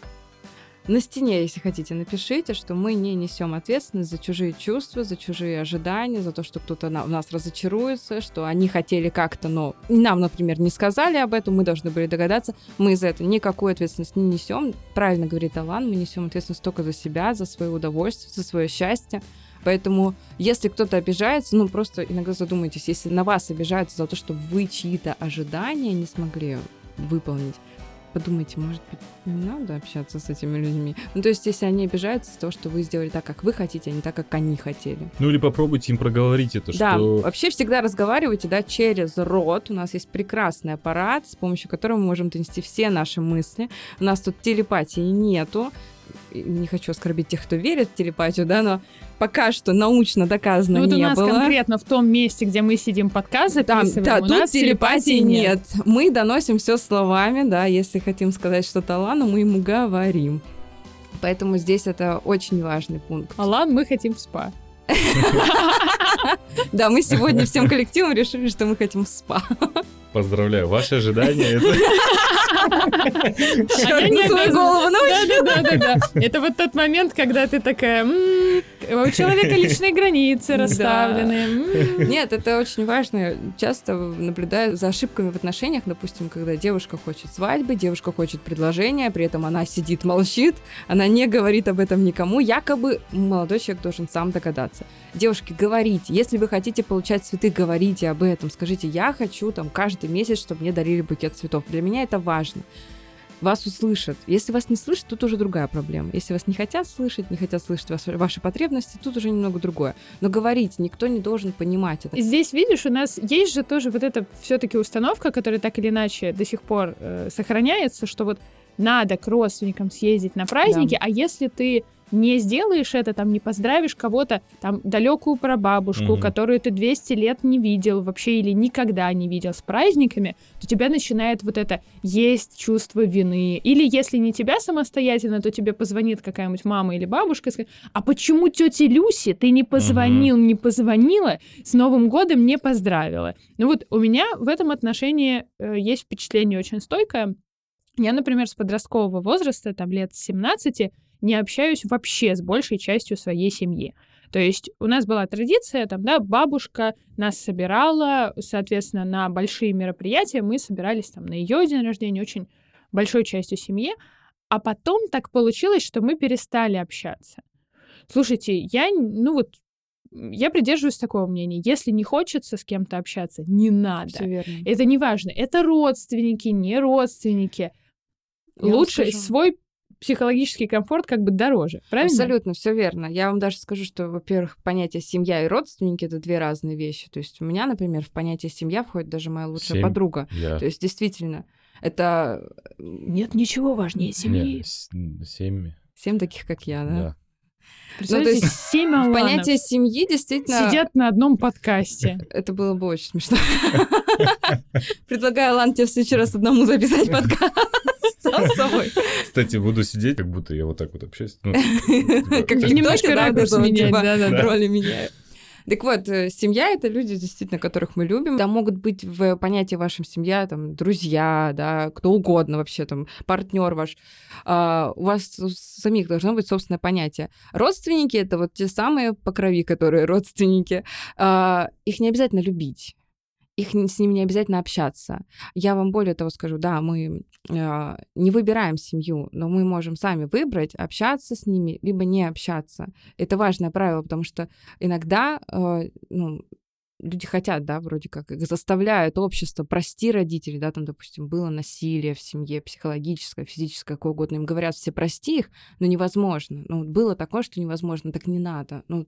Speaker 3: на стене, если хотите, напишите, что мы не несем ответственность за чужие чувства, за чужие ожидания, за то, что кто-то на- в нас разочаруется, что они хотели как-то, но нам, например, не сказали об этом, мы должны были догадаться. Мы за это никакую ответственность не несем. Правильно говорит Алан, мы несем ответственность только за себя, за свое удовольствие, за свое счастье. Поэтому, если кто-то обижается, ну просто иногда задумайтесь, если на вас обижаются за то, что вы чьи-то ожидания не смогли выполнить, подумайте, может быть, не надо общаться с этими людьми. Ну, то есть, если они обижаются за то, что вы сделали так, как вы хотите, а не так, как они хотели.
Speaker 1: Ну или попробуйте им проговорить это,
Speaker 3: Да,
Speaker 1: что...
Speaker 3: вообще всегда разговаривайте, да, через рот. У нас есть прекрасный аппарат, с помощью которого мы можем донести все наши мысли. У нас тут телепатии нету. Не хочу оскорбить тех, кто верит в телепатию, да, но пока что научно доказано
Speaker 2: Ну вот у
Speaker 3: не
Speaker 2: нас
Speaker 3: было.
Speaker 2: конкретно в том месте, где мы сидим подкаст
Speaker 3: Там,
Speaker 2: записываем,
Speaker 3: да,
Speaker 2: у
Speaker 3: тут
Speaker 2: нас
Speaker 3: телепатии нет. Мы доносим все словами, да, если хотим сказать что-то Алану, мы ему говорим. Поэтому здесь это очень важный пункт.
Speaker 2: Алан, мы хотим в спа.
Speaker 3: Да, мы сегодня всем коллективом решили, что мы хотим в спа.
Speaker 1: Поздравляю, ваши ожидания это...
Speaker 2: Я не
Speaker 3: на свою голову научу.
Speaker 2: Да, да, да, да. Это вот тот момент, когда ты такая, «М, у человека личные границы расставлены. м».
Speaker 3: Нет, это очень важно. Часто наблюдаю за ошибками в отношениях, допустим, когда девушка хочет свадьбы, девушка хочет предложения, при этом она сидит, молчит, она не говорит об этом никому, якобы молодой человек должен сам догадаться. Девушки, говорите, если вы хотите получать цветы, говорите об этом, скажите, я хочу там каждый месяц, чтобы мне дарили букет цветов. Для меня это важно. Вас услышат. Если вас не слышат, тут уже другая проблема. Если вас не хотят слышать, не хотят слышать вас- ваши потребности, тут уже немного другое. Но говорить никто не должен понимать это.
Speaker 2: Здесь, видишь, у нас есть же тоже вот эта все-таки установка, которая так или иначе до сих пор э, сохраняется, что вот надо к родственникам съездить на праздники, а если ты не сделаешь это, там, не поздравишь кого-то, там, далекую прабабушку,
Speaker 1: Мгм.
Speaker 2: которую ты 200 лет не видел вообще или никогда не видел с праздниками, то тебя начинает вот это есть чувство вины. Или если не тебя самостоятельно, то тебе позвонит какая-нибудь мама или бабушка и скажет, а почему тете Люси ты не позвонил, не позвонила, с Новым годом не поздравила? Ну вот у меня в этом отношении э, есть впечатление очень стойкое. Я, например, с подросткового возраста, там лет с 17, не общаюсь вообще с большей частью своей семьи. То есть у нас была традиция, там, да, бабушка нас собирала, соответственно, на большие мероприятия мы собирались там на ее день рождения очень большой частью семьи, а потом так получилось, что мы перестали общаться. Слушайте, я, ну вот, я придерживаюсь такого мнения. Если не хочется с кем-то общаться, не надо.
Speaker 3: Все верно.
Speaker 2: Это не важно. Это родственники, не родственники.
Speaker 3: Я
Speaker 2: Лучше свой психологический комфорт как бы дороже. Правильно?
Speaker 3: Абсолютно, все верно. Я вам даже скажу, что, во-первых, понятие семья и родственники это две разные вещи. То есть у меня, например, в понятие семья входит даже моя лучшая
Speaker 1: Семь.
Speaker 3: подруга.
Speaker 1: Я-
Speaker 3: То есть действительно, Это
Speaker 2: Нет ничего важнее семьи.
Speaker 1: Семь.
Speaker 3: семь таких, как я, да?
Speaker 1: Да.
Speaker 2: Представляете,
Speaker 3: Ну, то
Speaker 2: семь Аланов
Speaker 3: понятие семьи действительно...
Speaker 2: сидят на одном подкасте.
Speaker 3: Это было бы очень смешно. Предлагаю, Лан, тебе в следующий раз одному записать подкаст сам собой.
Speaker 1: Кстати, буду сидеть, как будто я вот так вот общаюсь. Ну, типа,
Speaker 3: Как в
Speaker 2: немножко ракурс менять,
Speaker 3: типа, роли меняют. Так вот, э, семья — это люди, действительно, которых мы любим. Да, могут быть в понятии вашем семья, там, друзья, да, кто угодно вообще, там, партнер ваш. А, у вас у самих должно быть собственное понятие. Родственники — это вот те самые по крови, которые родственники. А, их не обязательно любить. Их с ними не обязательно общаться. Я вам более того скажу, да, мы э, не выбираем семью, но мы можем сами выбрать, общаться с ними, либо не общаться. Это важное правило, потому что иногда э, ну, люди хотят, да, вроде как, их заставляют общество, прости родителей, да, там, допустим, было насилие в семье, психологическое, физическое, какое угодно, им говорят все, прости их, но невозможно. Ну, было такое, что невозможно, так не надо. Ну,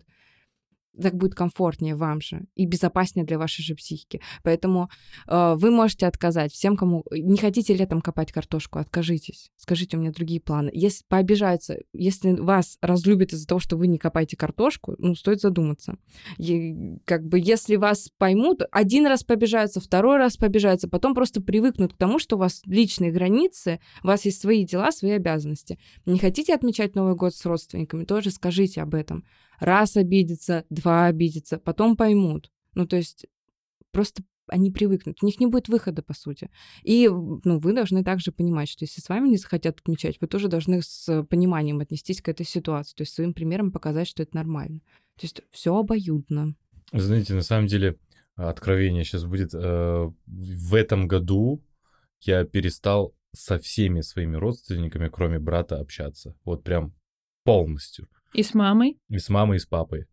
Speaker 3: так будет комфортнее вам же и безопаснее для вашей же психики. Поэтому э, вы можете отказать всем, кому... Не хотите летом копать картошку, откажитесь. Скажите, у меня другие планы. Если пообижаются, если вас разлюбят из-за того, что вы не копаете картошку, ну, стоит задуматься. И, как бы, если вас поймут, один раз побежаются, второй раз побежаются, потом просто привыкнут к тому, что у вас личные границы, у вас есть свои дела, свои обязанности. Не хотите отмечать Новый год с родственниками, тоже скажите об этом. Раз обидятся, два обидятся, потом поймут. Ну, то есть просто они привыкнут. У них не будет выхода, по сути. И ну, вы должны также понимать, что если с вами не захотят отмечать, вы тоже должны с пониманием отнестись к этой ситуации. То есть своим примером показать, что это нормально. То есть все обоюдно.
Speaker 1: Знаете, на самом деле, откровение сейчас будет. э, В этом году я перестал со всеми своими родственниками, кроме брата, общаться. Вот прям полностью.
Speaker 2: И с мамой?
Speaker 1: И с мамой, и с папой.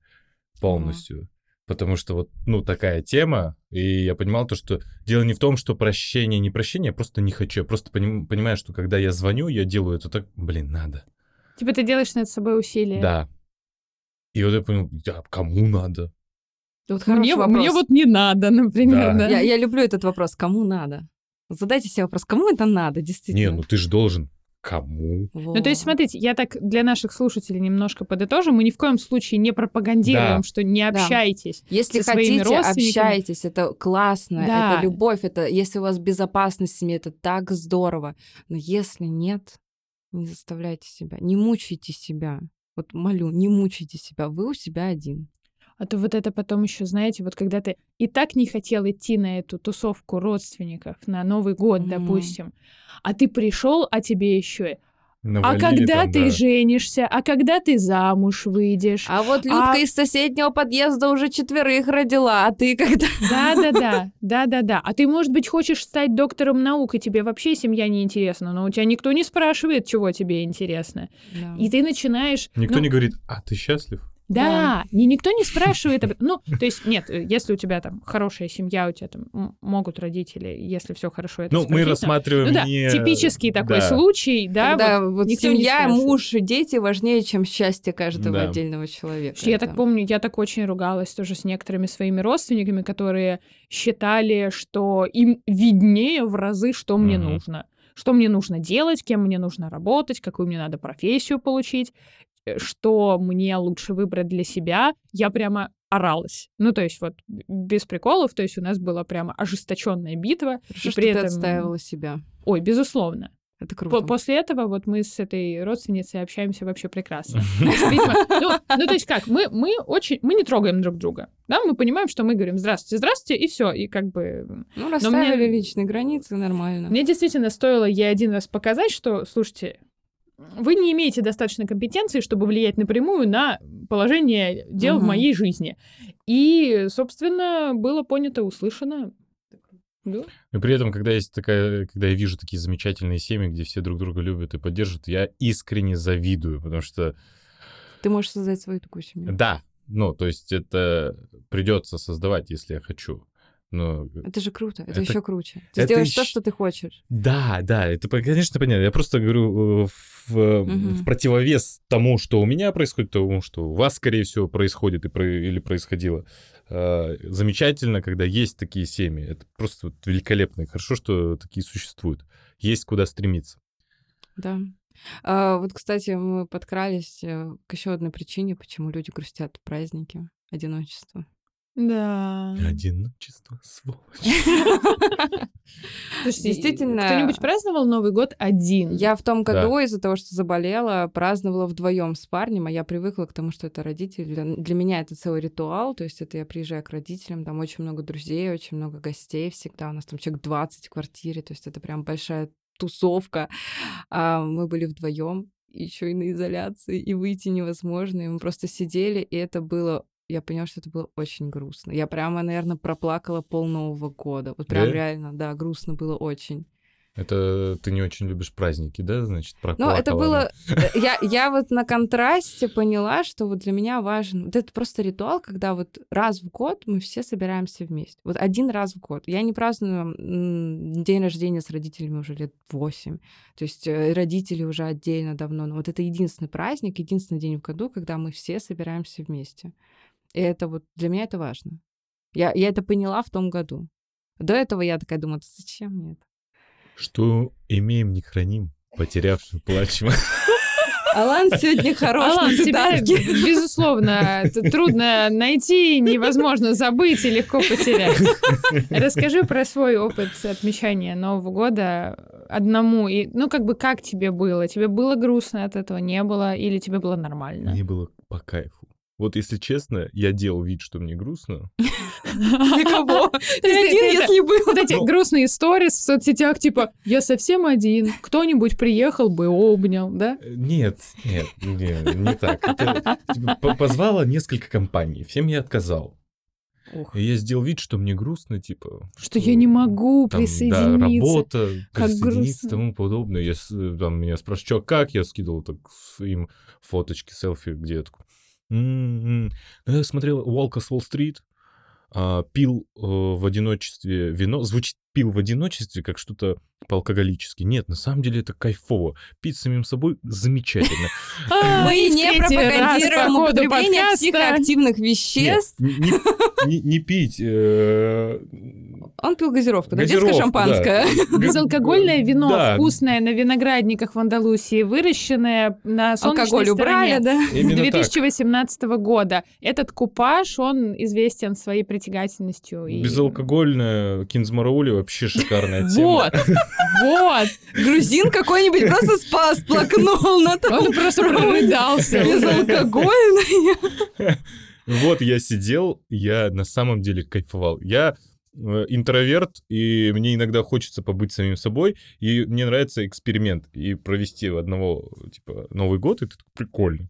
Speaker 1: Полностью. Потому что вот, ну, такая тема, и я понимал то, что дело не в том, что прощение, не прощение, я просто не хочу. Я просто поним- понимаю, что когда я звоню, я делаю это так, блин, надо.
Speaker 2: Типа ты делаешь над собой усилия.
Speaker 1: Да. И вот я понял, да, кому надо?
Speaker 3: Вот
Speaker 2: Мне,
Speaker 3: вопрос.
Speaker 2: мне вот не надо, например,
Speaker 1: Да.
Speaker 2: да.
Speaker 3: я, я люблю этот вопрос. Кому надо? Задайте себе вопрос, кому это надо,
Speaker 1: Не,
Speaker 3: действительно.
Speaker 1: ну ты же должен. Кому?
Speaker 2: Ну, то есть, смотрите, я так для наших слушателей немножко подытожу. Мы ни в коем случае не пропагандируем,
Speaker 1: Да.
Speaker 2: что не
Speaker 3: Да.
Speaker 2: общайтесь.
Speaker 3: Если
Speaker 2: со своими
Speaker 3: хотите,
Speaker 2: родственниками.
Speaker 3: общайтесь, это классно,
Speaker 2: Да.
Speaker 3: это любовь, это если у вас безопасность в семье, это так здорово. Но если нет, не заставляйте себя, не мучайте себя. Вот молю, не мучайте себя, вы у себя один.
Speaker 2: А то вот это потом еще, знаете, вот когда ты и так не хотел идти на эту тусовку родственников на Новый год,
Speaker 3: Мгм.
Speaker 2: допустим, а ты пришел, а тебе еще А
Speaker 1: Навалили
Speaker 2: когда
Speaker 1: там,
Speaker 2: ты
Speaker 1: да.
Speaker 2: женишься, а когда ты замуж выйдешь.
Speaker 3: А вот Людка
Speaker 2: А-
Speaker 3: из соседнего подъезда уже четверых родила, а ты когда?
Speaker 2: Да-да-да, да-да-да. А ты, может быть, хочешь стать доктором наук, и тебе вообще семья не интересна, но у тебя никто не спрашивает, чего тебе интересно. И ты начинаешь...
Speaker 1: Никто
Speaker 2: ну,
Speaker 1: не говорит, а ты счастлив?
Speaker 2: Да, ни- никто не спрашивает. об- Ну, то есть, нет, если у тебя там хорошая семья, у тебя там могут родители, если все хорошо, это
Speaker 1: Ну, мы рассматриваем
Speaker 2: Ну да,
Speaker 1: не...
Speaker 2: типический такой
Speaker 1: да.
Speaker 2: случай, да,
Speaker 3: Когда
Speaker 2: вот
Speaker 3: вот семья, муж дети важнее, чем счастье каждого
Speaker 1: Да.
Speaker 3: отдельного человека.
Speaker 2: Я
Speaker 3: Это-
Speaker 2: так помню, я так очень ругалась тоже с некоторыми своими родственниками, которые считали, что им виднее в разы, что мне
Speaker 1: Мгм.
Speaker 2: нужно. Что мне нужно делать, кем мне нужно работать, какую мне надо профессию получить, что мне лучше выбрать для себя. Я прямо оралась. Ну, то есть вот без приколов, то есть у нас была прямо ожесточенная битва.
Speaker 3: Хорошо,
Speaker 2: и
Speaker 3: что
Speaker 2: при
Speaker 3: ты
Speaker 2: этом-
Speaker 3: отстаивала себя.
Speaker 2: Ой, безусловно.
Speaker 3: Это круто.
Speaker 2: После этого вот мы с этой родственницей общаемся вообще прекрасно. Ну, ну, то есть как, мы, мы очень, мы не трогаем друг друга, да, мы понимаем, что мы говорим здравствуйте, здравствуйте, и все, и как бы...
Speaker 3: Ну, расставили личные границы, нормально.
Speaker 2: Мне действительно стоило ей один раз показать, что, слушайте, вы не имеете достаточно компетенции, чтобы влиять напрямую на положение дел в
Speaker 3: Мгм.
Speaker 2: моей жизни. И, собственно, было понято, услышано. Да.
Speaker 1: И при этом, когда есть такая, когда я вижу такие замечательные семьи, где все друг друга любят и поддерживают, я искренне завидую, потому что,
Speaker 3: Ты можешь создать свою такую семью.
Speaker 1: да, ну, то есть это придется создавать, если я хочу. Но
Speaker 3: Это же круто, это,
Speaker 1: Это-
Speaker 3: еще круче. Ты
Speaker 1: это
Speaker 3: сделаешь то,
Speaker 1: ещё-
Speaker 3: что ты хочешь.
Speaker 1: Да, да, это, конечно, понятно. Я просто говорю э, в, э,
Speaker 3: Мгм.
Speaker 1: в противовес тому, что у меня происходит, тому, что у вас, скорее всего, происходит и про- или происходило. Э, Замечательно, когда есть такие семьи. Это просто вот великолепно. И Хорошо, что такие существуют. есть куда стремиться.
Speaker 3: Да. А, вот, кстати, мы подкрались э, к еще одной причине, почему люди грустят праздники. Одиночество.
Speaker 2: Да.
Speaker 1: Одиночество, сволочь.
Speaker 2: Слушайте,
Speaker 3: Действительно-
Speaker 2: Кто-нибудь праздновал Новый год один?
Speaker 3: Я в том году из-за того, что заболела, праздновала вдвоем с парнем, а я привыкла к тому, что это родители. Для, для меня это целый ритуал, то есть это я приезжаю к родителям, там очень много друзей, очень много гостей всегда. У нас там человек 20 в квартире, то есть это прям большая тусовка. А мы были вдвоем, еще и на изоляции, и выйти невозможно. И мы просто сидели, и это было я поняла, что это было очень грустно. Я прямо, наверное, проплакала пол Нового года. Вот прям
Speaker 1: Да?
Speaker 3: реально, да, грустно было очень.
Speaker 1: Это ты не очень любишь праздники, да, значит,
Speaker 3: Ну, это
Speaker 1: проплакала,
Speaker 3: было... э, Я, я вот на контрасте поняла, что вот для меня важен... Вот это просто ритуал, когда вот раз в год мы все собираемся вместе. Вот один раз в год. Я не праздную день рождения с родителями уже лет восемь. То есть э, родители уже отдельно давно. Но вот это единственный праздник, единственный день в году, когда мы все собираемся вместе. И это вот... Для меня это важно. Я, я это поняла в том году. До этого я такая думала, «Да зачем мне это?
Speaker 1: Что имеем, не храним, потерявшим плачем.
Speaker 3: Алан сегодня хорош
Speaker 2: Алан,
Speaker 3: на
Speaker 2: тебя, безусловно, трудно найти, невозможно забыть и легко потерять. Расскажи про свой опыт отмечания Нового года одному. И, ну, как бы, как тебе было? Тебе было грустно от этого, не было? Или тебе было нормально?
Speaker 1: Мне было по кайфу. Вот если честно, я делал вид, что мне грустно.
Speaker 3: Для кого? Ты один, если был.
Speaker 2: Вот эти
Speaker 1: Ну.
Speaker 2: грустные истории в соцсетях, типа, я совсем один, кто-нибудь приехал бы, обнял, да?
Speaker 1: Э, Нет, нет, не, так. Типа, по- позвала несколько компаний, всем я отказал.
Speaker 3: Ух.
Speaker 1: И я сделал вид, что мне грустно, типа...
Speaker 2: Что я не могу
Speaker 1: там, Да,
Speaker 2: присоединиться.
Speaker 1: работа,
Speaker 2: Как
Speaker 1: присоединиться и
Speaker 2: грустно.
Speaker 1: тому подобное. Я, с- там меня спрашивают, что, как? Я скидывал так им фоточки, селфи, где я такой... «М-м-м». Ну, я смотрел of Wall Street, а, пил э, в одиночестве вино. Звучит пил в одиночестве как что-то по-алкоголически. Нет, на самом деле это кайфово. Пить самим собой замечательно.
Speaker 2: А,
Speaker 3: Мы не пропагандируем употребление психоактивных веществ.
Speaker 1: не- пить... э,
Speaker 3: Он пил газировку, да, детское шампанское.
Speaker 2: Безалкогольное вино, вкусное, на виноградниках в Андалусии, выращенное на солнечной
Speaker 3: Алкоголь убрали,
Speaker 2: стороне.
Speaker 3: да?
Speaker 1: именно так.
Speaker 2: 2018 года. Этот купаж, он известен своей притягательностью.
Speaker 1: Безалкогольная кинзмараули вообще шикарная тема.
Speaker 2: Вот, вот.
Speaker 3: Грузин какой-нибудь просто спас, сплакнул на том.
Speaker 2: Он просто прорыдался.
Speaker 3: Безалкогольный.
Speaker 1: Вот я сидел, я на самом деле кайфовал. Я э, интроверт, и мне иногда хочется побыть самим собой, и мне нравится эксперимент, и провести одного, типа, Новый год, это прикольно.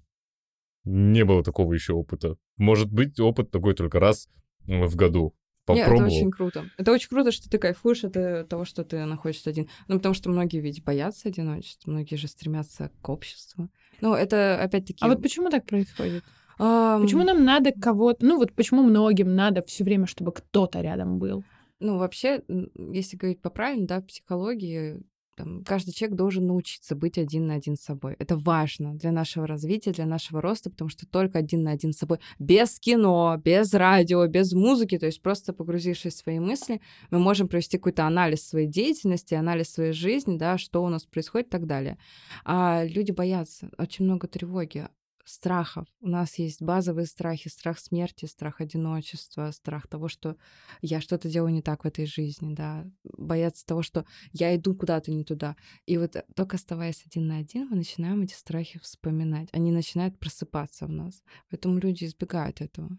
Speaker 1: Не было такого еще опыта. Может быть, опыт такой только раз в году.
Speaker 3: Нет, это
Speaker 1: Попробовал.
Speaker 3: очень круто. Это очень круто, что ты кайфуешь от того, что ты находишься один. Ну, потому что многие ведь боятся одиночества, многие же стремятся к обществу. Ну, это опять-таки...
Speaker 2: А вот почему так происходит?
Speaker 3: ам,
Speaker 2: Почему нам надо кого-то... Ну вот почему многим надо все время, чтобы кто-то рядом был?
Speaker 3: Ну, вообще, если говорить по правильно, да, в психологии там, каждый человек должен научиться быть один на один с собой. Это важно для нашего развития, для нашего роста, потому что только один на один с собой, без кино, без радио, без музыки, то есть просто погрузившись в свои мысли, мы можем провести какой-то анализ своей деятельности, анализ своей жизни, да, что у нас происходит и так далее. А люди боятся, очень много тревоги, страхов. У нас есть базовые страхи, страх смерти, страх одиночества, страх того, что я что-то делаю не так в этой жизни, да, боятся того, что я иду куда-то не туда. И вот э, только оставаясь один на один, мы начинаем эти страхи вспоминать. Они начинают просыпаться в нас. Поэтому люди избегают этого.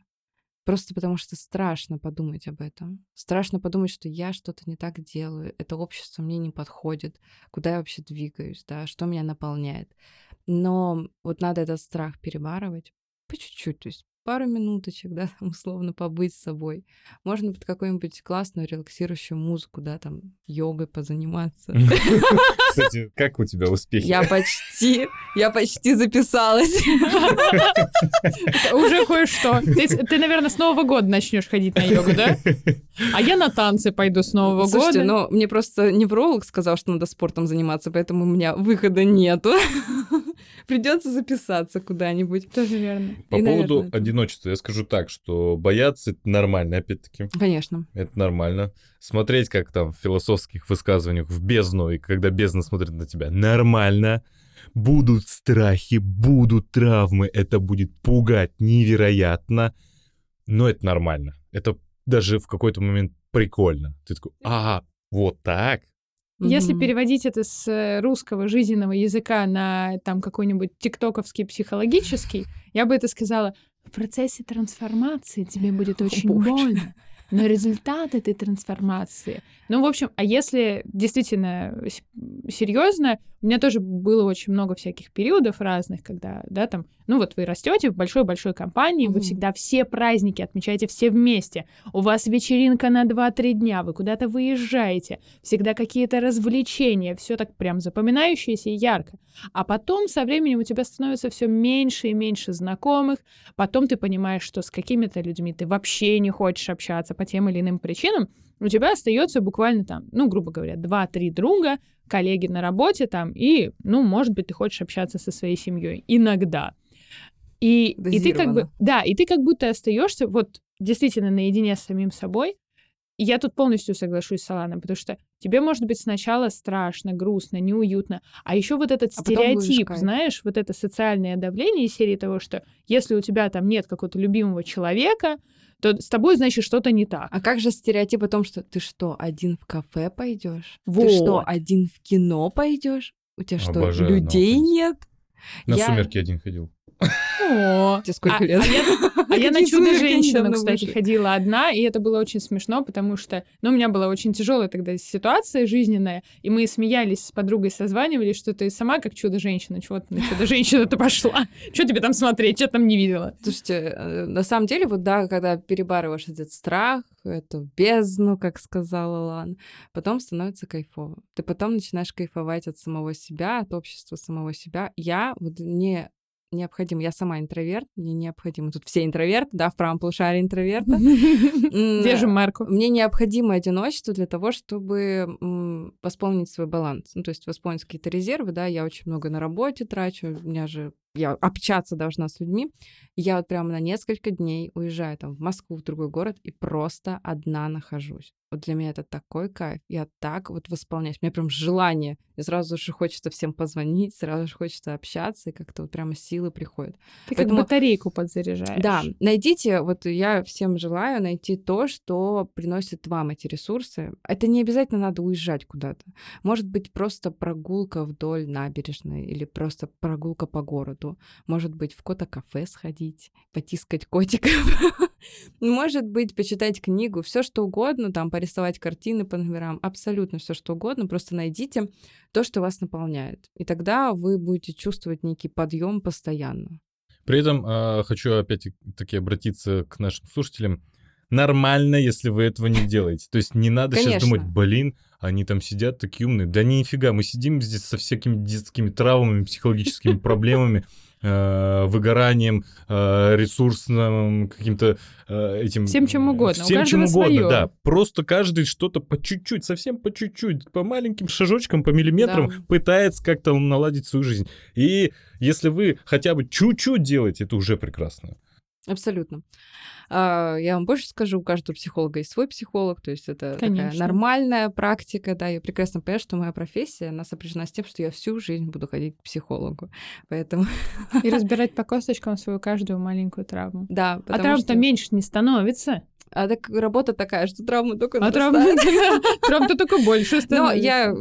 Speaker 3: Просто потому что страшно подумать об этом. Страшно подумать, что я что-то не так делаю, это общество мне не подходит, куда я вообще двигаюсь, да, что меня наполняет. Но вот надо этот страх перебарывать по чуть-чуть, то есть пару минуточек, да, там, условно побыть с собой. Можно под какую-нибудь классную релаксирующую музыку, да, там, йогой позаниматься.
Speaker 1: Кстати, как у тебя успехи?
Speaker 3: Я почти, я почти записалась.
Speaker 2: Уже кое-что. Ты, ты, наверное, с Нового года начнешь ходить на йогу, да? А я на танцы пойду с Нового
Speaker 3: Слушайте,
Speaker 2: года.
Speaker 3: но мне просто невролог сказал, что надо спортом заниматься, поэтому у меня выхода нету. Придется записаться куда-нибудь.
Speaker 2: Тоже верно.
Speaker 1: По поводу одиночества. Я скажу так, что бояться это нормально, опять-таки.
Speaker 3: Конечно.
Speaker 1: Это нормально. Смотреть, как там в философских высказываниях в бездну, и когда бездна смотрит на тебя, нормально. Будут страхи, будут травмы, это будет пугать невероятно, но это нормально. Это даже в какой-то момент прикольно. Ты такой, ага, вот так?
Speaker 2: Если переводить это с э, русского жизненного языка на там какой-нибудь тиктоковский психологический, я бы это сказала, в процессе трансформации тебе будет очень
Speaker 3: боже.
Speaker 2: больно. Но результат этой трансформации... Ну, в общем, а если действительно серьезно, у меня тоже было очень много всяких периодов разных, когда, да, там, ну вот вы растете в большой-большой компании, вы
Speaker 3: Мгм.
Speaker 2: всегда все праздники отмечаете все вместе, у вас вечеринка на 2-3 дня, вы куда-то выезжаете, всегда какие-то развлечения, все так прям запоминающееся и ярко. А потом со временем у тебя становится все меньше и меньше знакомых, потом ты понимаешь, что с какими-то людьми ты вообще не хочешь общаться по тем или иным причинам, у тебя остается буквально там, ну, грубо говоря, 2-3 друга, коллеги на работе там, и, ну, может быть, ты хочешь общаться со своей семьей иногда. И, и ты как бы, да, и ты как будто остаешься вот действительно наедине с самим собой. И я тут полностью соглашусь с Аланом, потому что тебе может быть сначала страшно, грустно, неуютно, а еще вот этот
Speaker 3: А
Speaker 2: стереотип, знаешь, вот это социальное давление из серии того, что если у тебя там нет какого-то любимого человека, то с тобой, значит, что-то не так.
Speaker 3: А как же стереотип о том, что ты что, один в кафе пойдешь? Ты
Speaker 2: Вот.
Speaker 3: что, один в кино пойдешь? У тебя что,
Speaker 1: Обожаю
Speaker 3: людей
Speaker 1: одного
Speaker 3: нет?
Speaker 1: На
Speaker 3: Я-
Speaker 1: сумерки один ходил.
Speaker 2: О,
Speaker 3: Тебе сколько
Speaker 2: а,
Speaker 3: лет?
Speaker 2: а я, а я на чудо-женщину, кстати,
Speaker 3: вышли.
Speaker 2: ходила одна, и это было очень смешно, потому что, ну, у меня была очень тяжелая тогда ситуация жизненная, и мы смеялись с подругой, созванивались, что ты сама как чудо-женщина, чего ты на чудо-женщину-то пошла? Что тебе там смотреть, что там не видела?
Speaker 3: Слушайте, э, на самом деле, вот да, когда перебарываешь этот страх, эту бездну, как сказала Лан, потом становится кайфово. Ты потом начинаешь кайфовать от самого себя, от общества самого себя. Я вот не необходимо, я сама интроверт, мне необходимо, тут все интроверты, да, в правом полушарии интроверта.
Speaker 2: Держим марку.
Speaker 3: Мне необходимо одиночество для того, чтобы восполнить свой баланс. Ну, то есть восполнить какие-то резервы, да, я очень много на работе трачу, у меня же я общаться должна с людьми. Я вот прямо на несколько дней уезжаю там в Москву, в другой город, и просто одна нахожусь. Вот для меня это такой кайф. Я так вот восполняюсь. У меня прям желание. И сразу же хочется всем позвонить, сразу же хочется общаться, и как-то вот прямо силы приходят.
Speaker 2: Ты как
Speaker 3: Поэтому-
Speaker 2: батарейку подзаряжаешь.
Speaker 3: Да, найдите, вот я всем желаю найти то, что приносит вам эти ресурсы. Это не обязательно надо уезжать куда-то. Может быть, просто прогулка вдоль набережной или просто прогулка по городу. Может быть, в кота кафе сходить, потискать котиков. Может быть, почитать книгу, все что угодно, там порисовать картины по номерам, абсолютно все что угодно. Просто найдите то, что вас наполняет. И тогда вы будете чувствовать некий подъем постоянно.
Speaker 1: При этом а, хочу опять-таки обратиться к нашим слушателям. Нормально, если вы этого не делаете. То есть не надо сейчас
Speaker 3: Конечно.
Speaker 1: думать, блин, они там сидят такие умные. Да нифига, мы сидим здесь со всякими детскими травмами, психологическими проблемами, э, выгоранием, э, ресурсным каким-то э, этим...
Speaker 2: Всем чем угодно,
Speaker 1: Всем чем угодно, да. Просто каждый что-то по чуть-чуть, совсем по чуть-чуть, по маленьким шажочкам, по миллиметрам
Speaker 3: Да.
Speaker 1: пытается как-то наладить свою жизнь. И если вы хотя бы чуть-чуть делаете, это уже прекрасно.
Speaker 3: Абсолютно. А, Я вам больше скажу, у каждого психолога есть свой психолог, то есть это такая
Speaker 2: Конечно.
Speaker 3: нормальная практика, да, я прекрасно понимаю, что моя профессия, она сопряжена с тем, что я всю жизнь буду ходить к психологу, поэтому,
Speaker 2: И разбирать по косточкам свою каждую маленькую травму.
Speaker 3: да,
Speaker 2: А травм-то
Speaker 3: что-
Speaker 2: меньше не становится.
Speaker 3: А так работа такая, что травмы только
Speaker 2: А травм-
Speaker 3: нарастают.
Speaker 2: травм-то только больше
Speaker 3: Но
Speaker 2: становится.
Speaker 3: я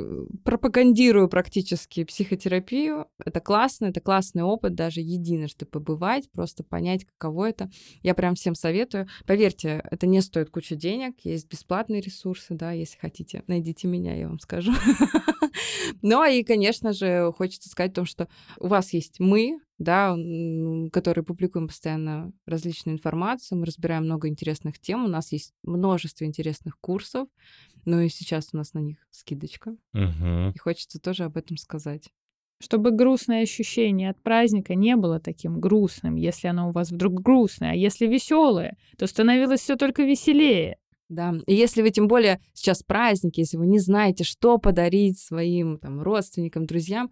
Speaker 3: пропагандирую практически психотерапию. Это классно, это классный опыт, даже единожды побывать, просто понять, каково это. Я прям всем советую. Поверьте, это не стоит кучу денег, есть бесплатные ресурсы, да, если хотите. Найдите меня, я вам скажу. Ну и, конечно же, хочется сказать о том, что у вас есть мы, да, которые публикуем постоянно различную информацию, мы разбираем много интересных тем, у нас есть множество интересных курсов, ну и сейчас у нас на них скидочка.
Speaker 1: Мгм.
Speaker 3: И хочется тоже об этом сказать.
Speaker 2: Чтобы грустное ощущение от праздника не было таким грустным, если оно у вас вдруг грустное, а если веселое, то становилось все только веселее.
Speaker 3: Да, и если вы тем более сейчас праздники, если вы не знаете, что подарить своим там, родственникам, друзьям,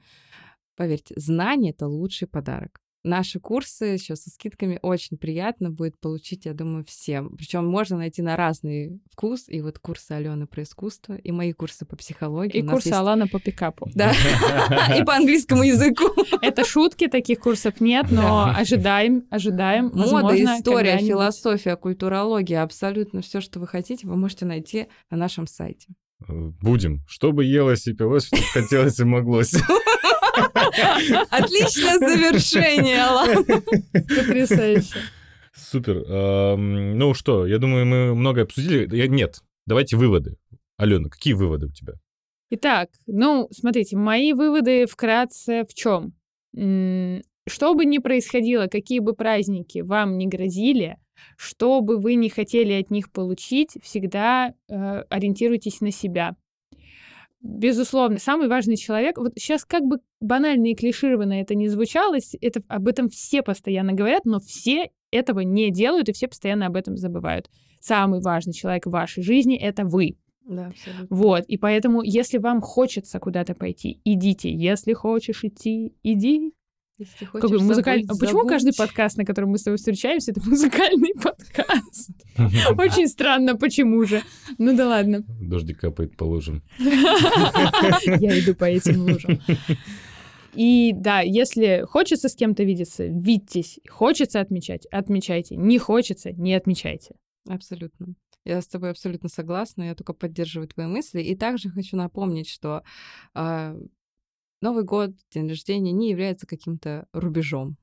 Speaker 3: поверьте, знание — это лучший подарок. наши курсы еще со скидками очень приятно будет получить, я думаю, всем. Причем можно найти на разный вкус. И вот курсы Алены про искусство, и мои курсы по психологии.
Speaker 2: И курсы есть... Алана по пикапу.
Speaker 3: Да, и по английскому языку.
Speaker 2: Это шутки, таких курсов нет, но ожидаем, ожидаем.
Speaker 3: Мода, история, философия, культурология, абсолютно все, что вы хотите, вы можете найти на нашем сайте.
Speaker 1: Будем. Чтобы елось и пилось, чтобы хотелось и моглось.
Speaker 3: Отличное завершение, Алан.
Speaker 2: Потрясающе.
Speaker 1: Супер. Ну что, я думаю, мы много обсудили. Нет, давайте выводы. Алена, какие выводы у тебя?
Speaker 2: Итак, ну, смотрите, мои выводы вкратце в чем? Что бы ни происходило, какие бы праздники вам не грозили, что бы вы не хотели от них получить, всегда э, ориентируйтесь на себя безусловно, самый важный человек. Вот сейчас как бы банально и клишированно это не звучало, это, об этом все постоянно говорят, но все этого не делают, и все постоянно об этом забывают. Самый важный человек в вашей жизни — это вы.
Speaker 3: Да, абсолютно.
Speaker 2: Вот, и поэтому, если вам хочется куда-то пойти, идите. Если хочешь идти, иди.
Speaker 3: Если хочешь Какой
Speaker 2: музыкаль...
Speaker 3: забыть,
Speaker 2: Почему
Speaker 3: забудь.
Speaker 2: каждый подкаст, на котором мы с тобой встречаемся, это музыкальный подкаст? Очень странно, почему же? Ну да ладно.
Speaker 1: Дождик капает по лужам.
Speaker 2: Я иду по этим лужам. И да, если хочется с кем-то видеться, видитесь. Хочется отмечать, отмечайте. Не хочется, не отмечайте.
Speaker 3: Абсолютно. Я с тобой абсолютно согласна, я только поддерживаю твои мысли. И также хочу напомнить, что э, Новый год, день рождения не является каким-то рубежом.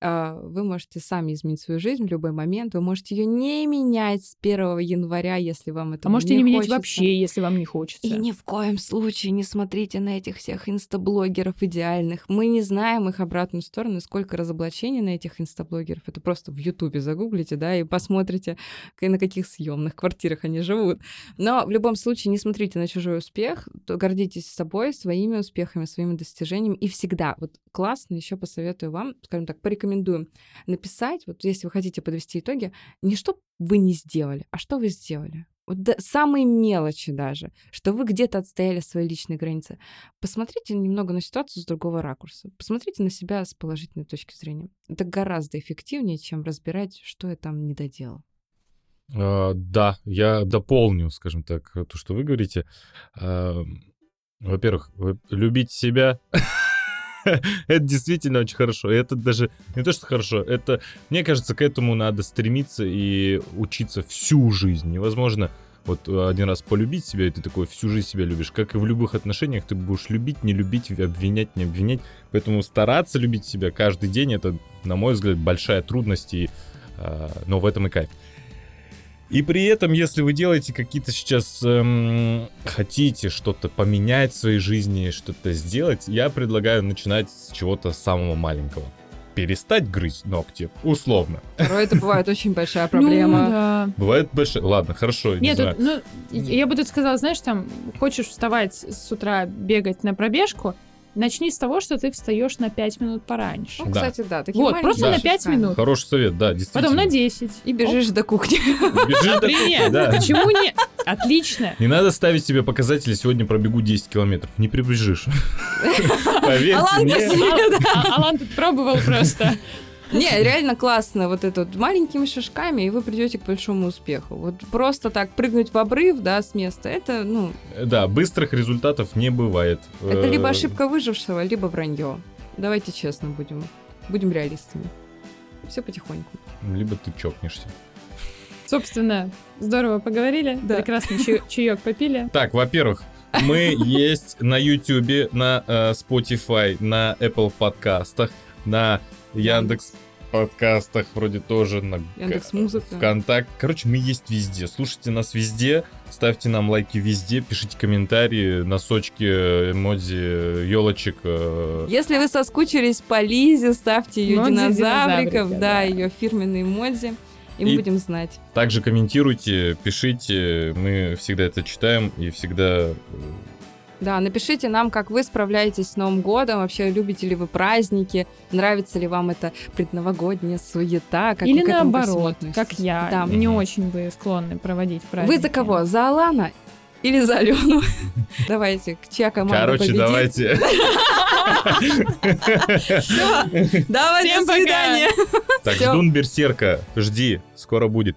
Speaker 3: А, вы можете сами изменить свою жизнь в любой момент. Вы можете ее не менять с 1 января, если вам это
Speaker 2: А можете
Speaker 3: не,
Speaker 2: не менять
Speaker 3: хочется.
Speaker 2: вообще, если вам не хочется.
Speaker 3: И ни в коем случае не смотрите на этих всех инстаблогеров идеальных. Мы не знаем их обратную сторону, сколько разоблачений на этих инстаблогеров. Это просто в Ютубе загуглите, да, и посмотрите, на каких съемных квартирах они живут. Но в любом случае не смотрите на чужой успех, гордитесь собой, своими успехами, своими достижениями. И всегда, вот классно, еще посоветую вам, скажем так, порекомендуем написать, вот если вы хотите подвести итоги, не что вы не сделали, а что вы сделали. Вот да, самые мелочи даже, что вы где-то отстояли свои личные границы. Посмотрите немного на ситуацию с другого ракурса. Посмотрите на себя с положительной точки зрения. Это гораздо эффективнее, чем разбирать, что я там не доделал.
Speaker 1: Uh, да, я дополню, скажем так, то, что вы говорите. Uh, во-первых, любить себя это действительно очень хорошо. Это даже не то, что хорошо, это, мне кажется, к этому надо стремиться и учиться всю жизнь. Невозможно вот один раз полюбить себя, и ты такой всю жизнь себя любишь. Как и в любых отношениях, ты будешь любить, не любить, обвинять, не обвинять. Поэтому стараться любить себя каждый день, это, на мой взгляд, большая трудность, и, э, но в этом и кайф. И при этом, если вы делаете какие-то сейчас эм, хотите что-то поменять в своей жизни, что-то сделать, я предлагаю начинать с чего-то самого маленького. Перестать грызть ногти, условно.
Speaker 3: Порой это бывает очень большая проблема.
Speaker 2: Ну, да.
Speaker 1: Бывает большая. Ладно, хорошо.
Speaker 2: Нет, не тут, ну, я бы тут сказала, знаешь, там, хочешь вставать с утра, бегать на пробежку, Начни с того, что ты встаешь на 5 минут пораньше.
Speaker 3: Ну, кстати, да. Такие
Speaker 2: вот, просто
Speaker 1: да.
Speaker 2: на 5 минут.
Speaker 1: Хороший совет, да, действительно.
Speaker 2: Потом на 10.
Speaker 3: И бежишь Оп. до кухни.
Speaker 1: Бежишь до кухни, да.
Speaker 2: Почему не? Отлично.
Speaker 1: Не надо ставить себе показатели, сегодня пробегу 10 километров. Не прибежишь. Поверьте
Speaker 3: Алан
Speaker 1: мне.
Speaker 2: А, Алан тут пробовал просто.
Speaker 3: Не, реально классно вот это вот маленькими шажками, и вы придете к большому успеху. Вот просто так прыгнуть в обрыв, да, с места, это, ну...
Speaker 1: Да, быстрых результатов не бывает.
Speaker 3: Это либо
Speaker 1: Э,
Speaker 3: ошибка выжившего, либо вранье. Давайте честно будем. Будем реалистами. Все потихоньку.
Speaker 1: Либо ты чокнешься.
Speaker 2: Собственно, здорово поговорили,
Speaker 3: Да.
Speaker 2: прекрасный чай- чаек попили.
Speaker 1: Так, во-первых, мы есть на YouTube, на э, Spotify, на Apple подкастах, на Яндекс подкастах вроде тоже, на
Speaker 3: Яндекс.Музыка.
Speaker 1: ВКонтакте. Короче, мы есть везде. Слушайте нас везде, ставьте нам лайки везде, пишите комментарии, носочки, эмодзи, елочек. э,
Speaker 3: Если вы соскучились по Лизе, ставьте ее динозавриков, да,
Speaker 2: да.
Speaker 3: ее фирменные эмодзи, и мы
Speaker 1: И-
Speaker 3: будем знать.
Speaker 1: Также комментируйте, пишите, мы всегда это читаем и всегда э,
Speaker 3: Да, напишите нам, как вы справляетесь с Новым годом, вообще любите ли вы праздники, нравится ли вам эта предновогодняя суета, как
Speaker 2: Или
Speaker 3: вы к этому ко всему
Speaker 2: наоборот, как я,
Speaker 3: Да.
Speaker 2: не очень бы склонны проводить праздники.
Speaker 3: Вы за кого? За Алана или за Алену. Давайте, чья команда
Speaker 1: Короче,
Speaker 3: победит?
Speaker 1: давайте.
Speaker 3: Всё, Давай,
Speaker 2: Всем
Speaker 3: до
Speaker 2: пока.
Speaker 3: свидания.
Speaker 1: Так, ждун берсерка. Жди, скоро будет.